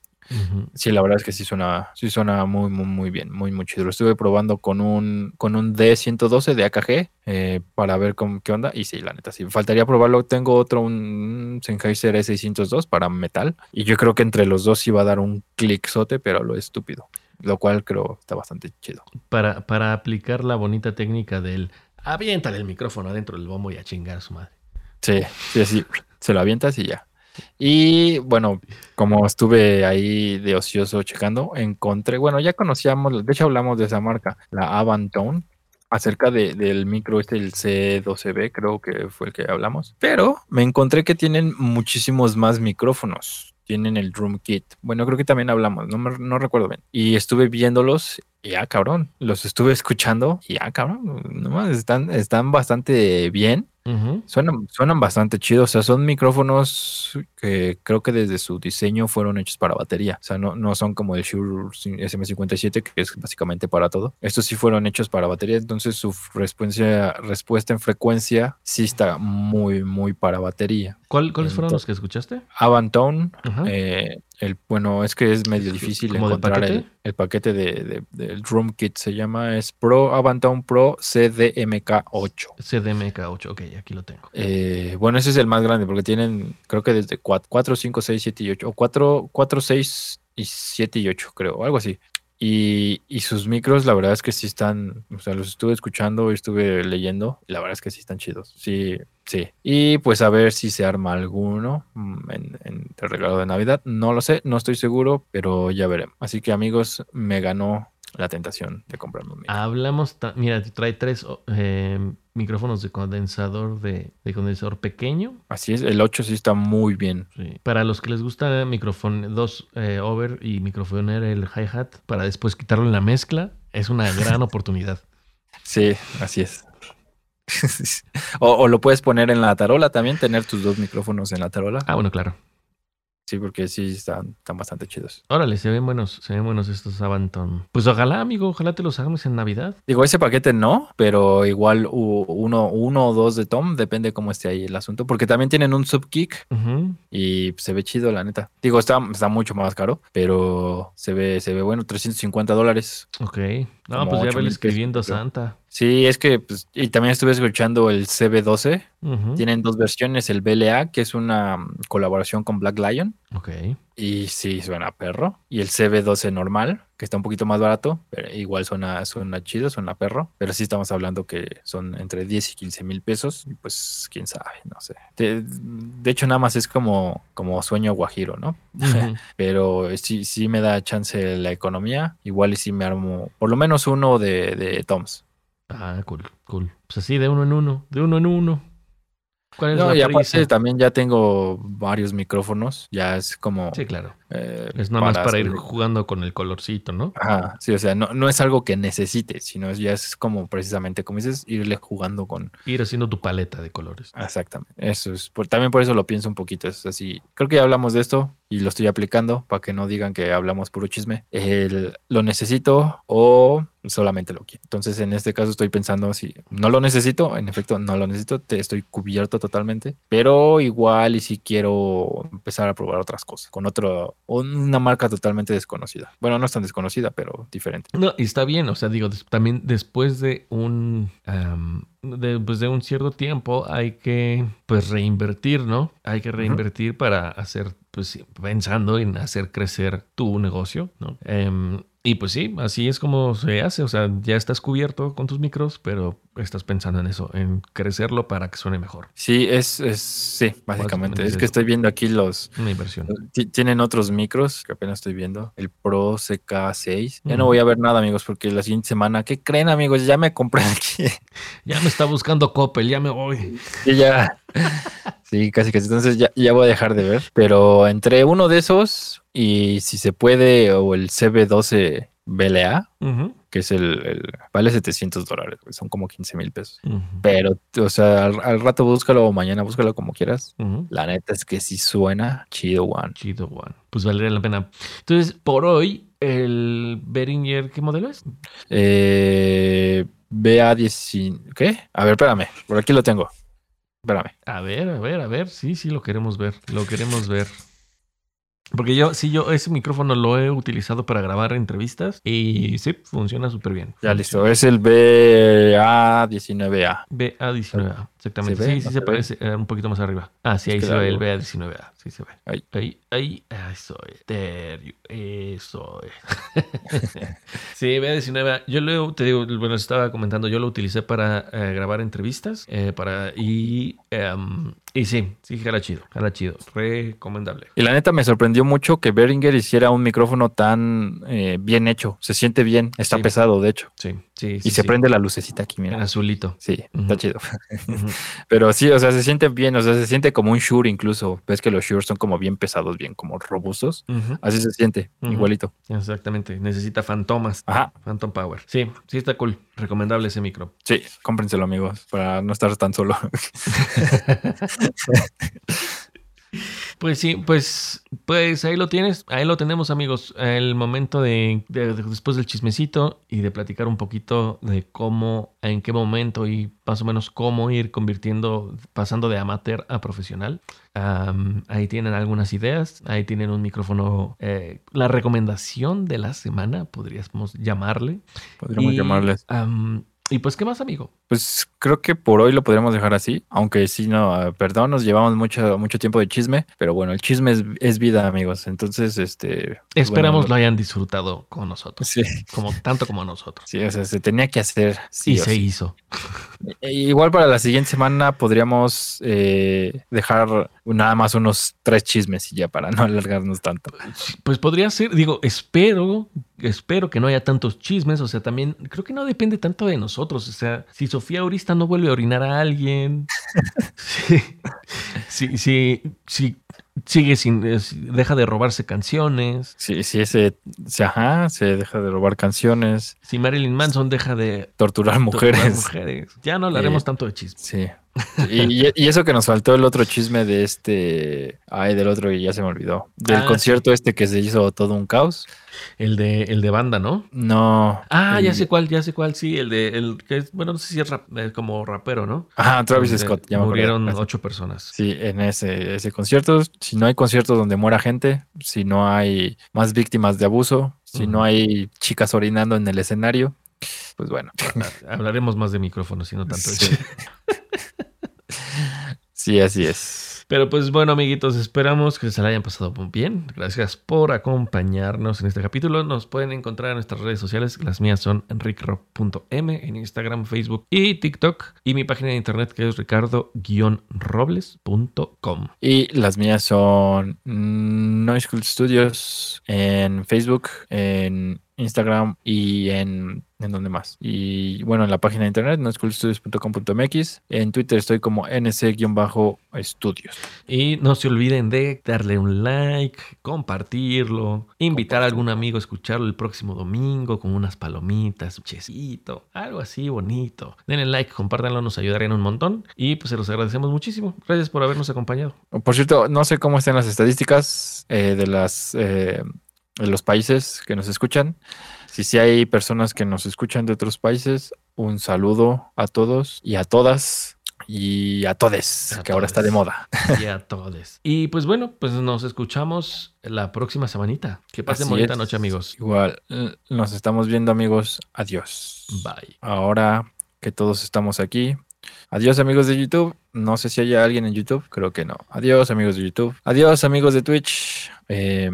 Sí, la verdad es que sí suena, sí suena muy, muy, muy bien, muy, muy chido. Lo estuve probando con un, con un D112 de AKG eh, para ver cómo, qué onda. Y sí, la neta, sí. Faltaría probarlo. Tengo otro, un Sennheiser E602 para metal. Y yo creo que entre los dos iba a dar un clickzote, pero lo estúpido. Lo cual creo está bastante chido. Para, para aplicar la bonita técnica del aviéntale el micrófono adentro del bombo y a chingar a su madre. Sí, sí, así. Se lo avientas y ya. Y bueno, como estuve ahí de ocioso checando, encontré, bueno, ya conocíamos, de hecho hablamos de esa marca, la Avantone, acerca de- del micro este, el C12B, creo que fue el que hablamos, pero me encontré que tienen muchísimos más micrófonos. Tienen el Drum Kit. Bueno, creo que también hablamos, no, me- no recuerdo bien. Y estuve viéndolos y ah, cabrón, los estuve escuchando y ah, cabrón, nomás están, están bastante bien. Suenan, suenan bastante chidos, o sea, son micrófonos que creo que desde su diseño fueron hechos para batería, o sea, no, no son como el Shure SM57 que es básicamente para todo. Estos sí fueron hechos para batería, entonces su respuesta, respuesta en frecuencia sí está muy, muy para batería. ¿Cuál- ¿Cuáles fueron los que escuchaste? Avantone, eh, el, bueno, es que es medio difícil ¿Como de encontrar el, paquete? el paquete de, de- del Drum Kit, se llama, es Pro Avantone Pro CDMK8. CDMK8. Ok, aquí lo tengo. Eh, bueno, ese es el más grande porque tienen, creo que desde 4, 5, 6, 7 y 8, o 4, 4, 6 y 7 y 8, creo, algo así. Y, y sus micros, la verdad es que sí están, o sea, los estuve escuchando estuve leyendo, y la verdad es que sí están chidos, sí, sí. Y pues a ver si se arma alguno mm, en, en de regalo de Navidad, no lo sé, no estoy seguro, pero ya veremos. Así que amigos, me ganó la tentación de comprarme un micro. Hablamos, mira, trae tres o- eh, micrófonos de condensador de, de condensador pequeño. Así es, el 8 sí está muy bien. Sí. Para los que les gusta micrófono, dos eh, over y microfoner el hi-hat para después quitarlo en la mezcla, es una gran <laughs> oportunidad. Sí, así es. <laughs> o, o lo puedes poner en la tarola también, tener tus dos micrófonos en la tarola. Ah, bueno, claro. Sí, porque sí están, están bastante chidos. Órale, se ven buenos, se ven buenos estos Avanton. Pues ojalá, amigo, ojalá te los hagamos en Navidad. Digo, ese paquete no, pero igual uno, uno o dos de Tom, depende cómo esté ahí el asunto, porque también tienen un subkick y se ve chido, la neta. Digo, está, está mucho más caro, pero se ve, se ve bueno, 350 dólares. Ok. No, pues ya vele escribiendo pesos. Santa. Sí, es que, pues, y también estuve escuchando el CB12. Ujú. Tienen dos versiones, el BLA, que es una mm, colaboración con Black Lion. Ok. Y sí, suena a perro. Y el CB12 normal, que está un poquito más barato, pero igual suena, suena chido, suena perro. Pero sí estamos hablando que son entre 10 y 15 mil pesos. Y pues, quién sabe, no sé. De, de hecho, nada más es como, como sueño guajiro, ¿no? <laughs> Pero sí, sí me da chance la economía. Igual y sí me armo por lo menos uno de, de Toms. Ah, cool, cool. Pues así, de uno en uno, de uno en uno. ¿Cuál es No, la y aparte también ya tengo varios micrófonos. Ya es como. Sí, claro. eh, Es nada más para ir jugando con el colorcito, ¿no? Ajá, sí, o sea, no, no es algo que necesite, sino es- ya es como precisamente, como dices, irle jugando con. Ir haciendo tu paleta de colores. Exactamente. Eso es. Por, también por eso lo pienso un poquito. Es así. Creo que ya hablamos de esto y lo estoy aplicando para que no digan que hablamos puro chisme. El, lo necesito o solamente lo quiero. Entonces, en este caso estoy pensando si no lo necesito, en efecto, no lo necesito, te estoy cubierto totalmente, pero igual y si quiero empezar a probar otras cosas con otro, una marca totalmente desconocida. Bueno, no es tan desconocida, pero diferente. No, y está bien, o sea, digo, también después de un am, de, pues, de un cierto tiempo hay que pues reinvertir, ¿no? Hay que reinvertir para hacer, pues pensando en hacer crecer tu negocio, ¿no? Em, y pues sí, así es como se hace, o sea, ya estás cubierto con tus micros, pero estás pensando en eso, en crecerlo para que suene mejor. Sí, es, es sí, básicamente. es Es que estoy viendo aquí los, Una inversión. Ti- Tienen otros micros que apenas estoy viendo. El Pro CK6. Ya no Ujú. voy a ver nada, amigos, porque la siguiente semana, ¿qué creen, amigos? Ya me compré <laughs> aquí. Ya me está buscando Coppel, ya me voy. Y ya. Sí, casi casi. Entonces ya, ya voy a dejar de ver. Pero entre uno de esos y si se puede, o el CB12 BLA, Ujú, que es el, el- vale 700 dólares, son como 15 mil pesos. Pero, o sea, al, al rato búscalo o mañana búscalo como quieras. La neta es que sí suena chido, one. Chido, One. Pues valdría la pena. Entonces, por hoy, el Behringer, ¿qué modelo es? Eh, BA10. ¿Qué? A ver, espérame. Por aquí lo tengo. Espérame. A ver, a ver, a ver. Sí, sí, lo queremos ver. Lo queremos ver. Porque yo, sí, yo ese micrófono lo he utilizado para grabar entrevistas y sí, funciona súper bien. Ya listo. Es el BA19A. BA19A, exactamente. Sí, sí ¿No se ve? parece eh, un poquito más arriba. Ah, sí, ahí se ve el algo- BA19A. Sí se ve. Ahí. Ahí, ahí, eso es. Eso es. <laughs> sí, BA19A. Yo lo, te digo, bueno, estaba comentando, yo lo utilicé para eh, grabar entrevistas. eh, para, y, em, y sí, sí, jala chido, jala chido. Recomendable. Y la neta me sorprendió mucho que Behringer hiciera un micrófono tan eh, bien hecho. Se siente bien. Está Sí. pesado, de hecho. Sí, sí, Y se sí. prende la lucecita aquí, mira. azulito. Sí, está chido. <laughs> Pero sí, o sea, se siente bien. O sea, se siente como un Shure incluso. Ves que los Shure son como bien pesados, bien como robustos. Así se siente, igualito. Exactamente. Necesita fantomas. Ajá. Phantom Power. Sí, sí está cool. Recomendable ese micro. Sí, cómprenselo, amigos, para no estar tan solo. <laughs> <laughs> Pues sí, pues, pues ahí lo tienes, ahí lo tenemos amigos, el momento de, de- de- después del chismecito y de platicar un poquito de cómo, en qué momento y más o menos cómo ir convirtiendo, pasando de amateur a profesional. Am, ahí tienen algunas ideas, ahí tienen un micrófono, eh, la recomendación de la semana, podríamos llamarle. Podríamos Y, llamarles. am, y pues, ¿qué más, amigo? Pues creo que por hoy lo podríamos dejar así, aunque sí, no, ah, perdón, nos llevamos mucho, mucho tiempo de chisme, pero bueno, el chisme es, es vida, amigos. Entonces, este. pues, Esperamos bueno, lo hayan disfrutado con nosotros, Sí, como tanto como nosotros. sí, o sea, se tenía que hacer. Sí y se sí. hizo. E- Igual para la siguiente semana podríamos eh, dejar nada más unos tres chismes y ya para no <laughs> alargarnos tanto. Pues podría ser, digo, espero, espero que no haya tantos chismes, o sea, también creo que no depende tanto de nosotros, o sea, si Sofía Aurista no vuelve a orinar a alguien, si, si, si, si sigue sin, si deja de robarse canciones, Sí, sí, ese, sí, ajá, se deja de robar canciones, si Marilyn Manson deja de torturar torturar mujeres. mujeres, ya no hablaremos Eh, tanto de chismes. Sí. Y, y eso que nos faltó el otro chisme de este. Ay, del otro y ya se me olvidó. Del Ah, concierto este que se hizo todo un caos. El de, el de banda, ¿no? No. Ah, ya sé cuál, ya sé cuál, sí, el de, el que es, bueno, no sé si es rap- eh, como rapero, ¿no? Ajá, Travis Scott. Ya me. Murieron ocho personas. Sí, en ese, ese concierto. Si no hay conciertos donde muera gente, si no hay más víctimas de abuso, si no hay chicas orinando en el escenario, pues bueno. Hablaremos más de micrófonos y no tanto <laughs> Sí. Sí, así es. Pero pues bueno, amiguitos, esperamos que se la hayan pasado muy bien. Gracias por acompañarnos en este capítulo. Nos pueden encontrar en nuestras redes sociales. Las mías son enricro.m en Instagram, Facebook y TikTok. Y mi página de internet que es ricardo-robles.com. Y las mías son Noise School Studios en Facebook, en Instagram y en, en donde más. Y bueno, en la página de internet, noschoolstudios.com.mx. En Twitter estoy como nc-estudios. Y no se olviden de darle un like, compartirlo, invitar a algún amigo a escucharlo el próximo domingo con unas palomitas, un chesito, algo así bonito. Denle like, compártanlo, nos ayudarían un montón. Y pues se los agradecemos muchísimo. Gracias por habernos acompañado. Por cierto, no sé cómo están las estadísticas eh, de las eh, de los países que nos escuchan. Si sí hay personas que nos escuchan de otros países, un saludo a todos y a todas y a todes, A que ahora está de todes. moda. Y a todos. Y pues bueno, pues nos escuchamos la próxima semanita. Que pasen bonita noche, amigos. Igual, eh, nos estamos viendo amigos. Adiós. Bye. Ahora que todos estamos aquí. Adiós amigos de YouTube. No sé si haya alguien en YouTube. Creo que no. Adiós amigos de YouTube. Adiós amigos de Twitch. Eh,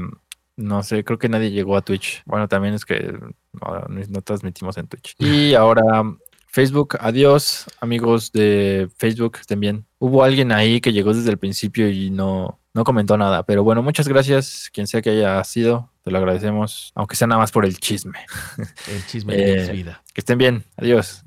no sé, creo que nadie llegó a Twitch. Bueno, también es que no, no transmitimos en Twitch. Y <laughs> ahora Facebook. Adiós amigos de Facebook. Estén bien. Hubo alguien ahí que llegó desde el principio y no, no comentó nada. Pero bueno, muchas gracias. Quien sea que haya sido. Te lo agradecemos. Aunque sea nada más por el chisme. <laughs> El chisme Eh, es vida. Que estén bien. Adiós.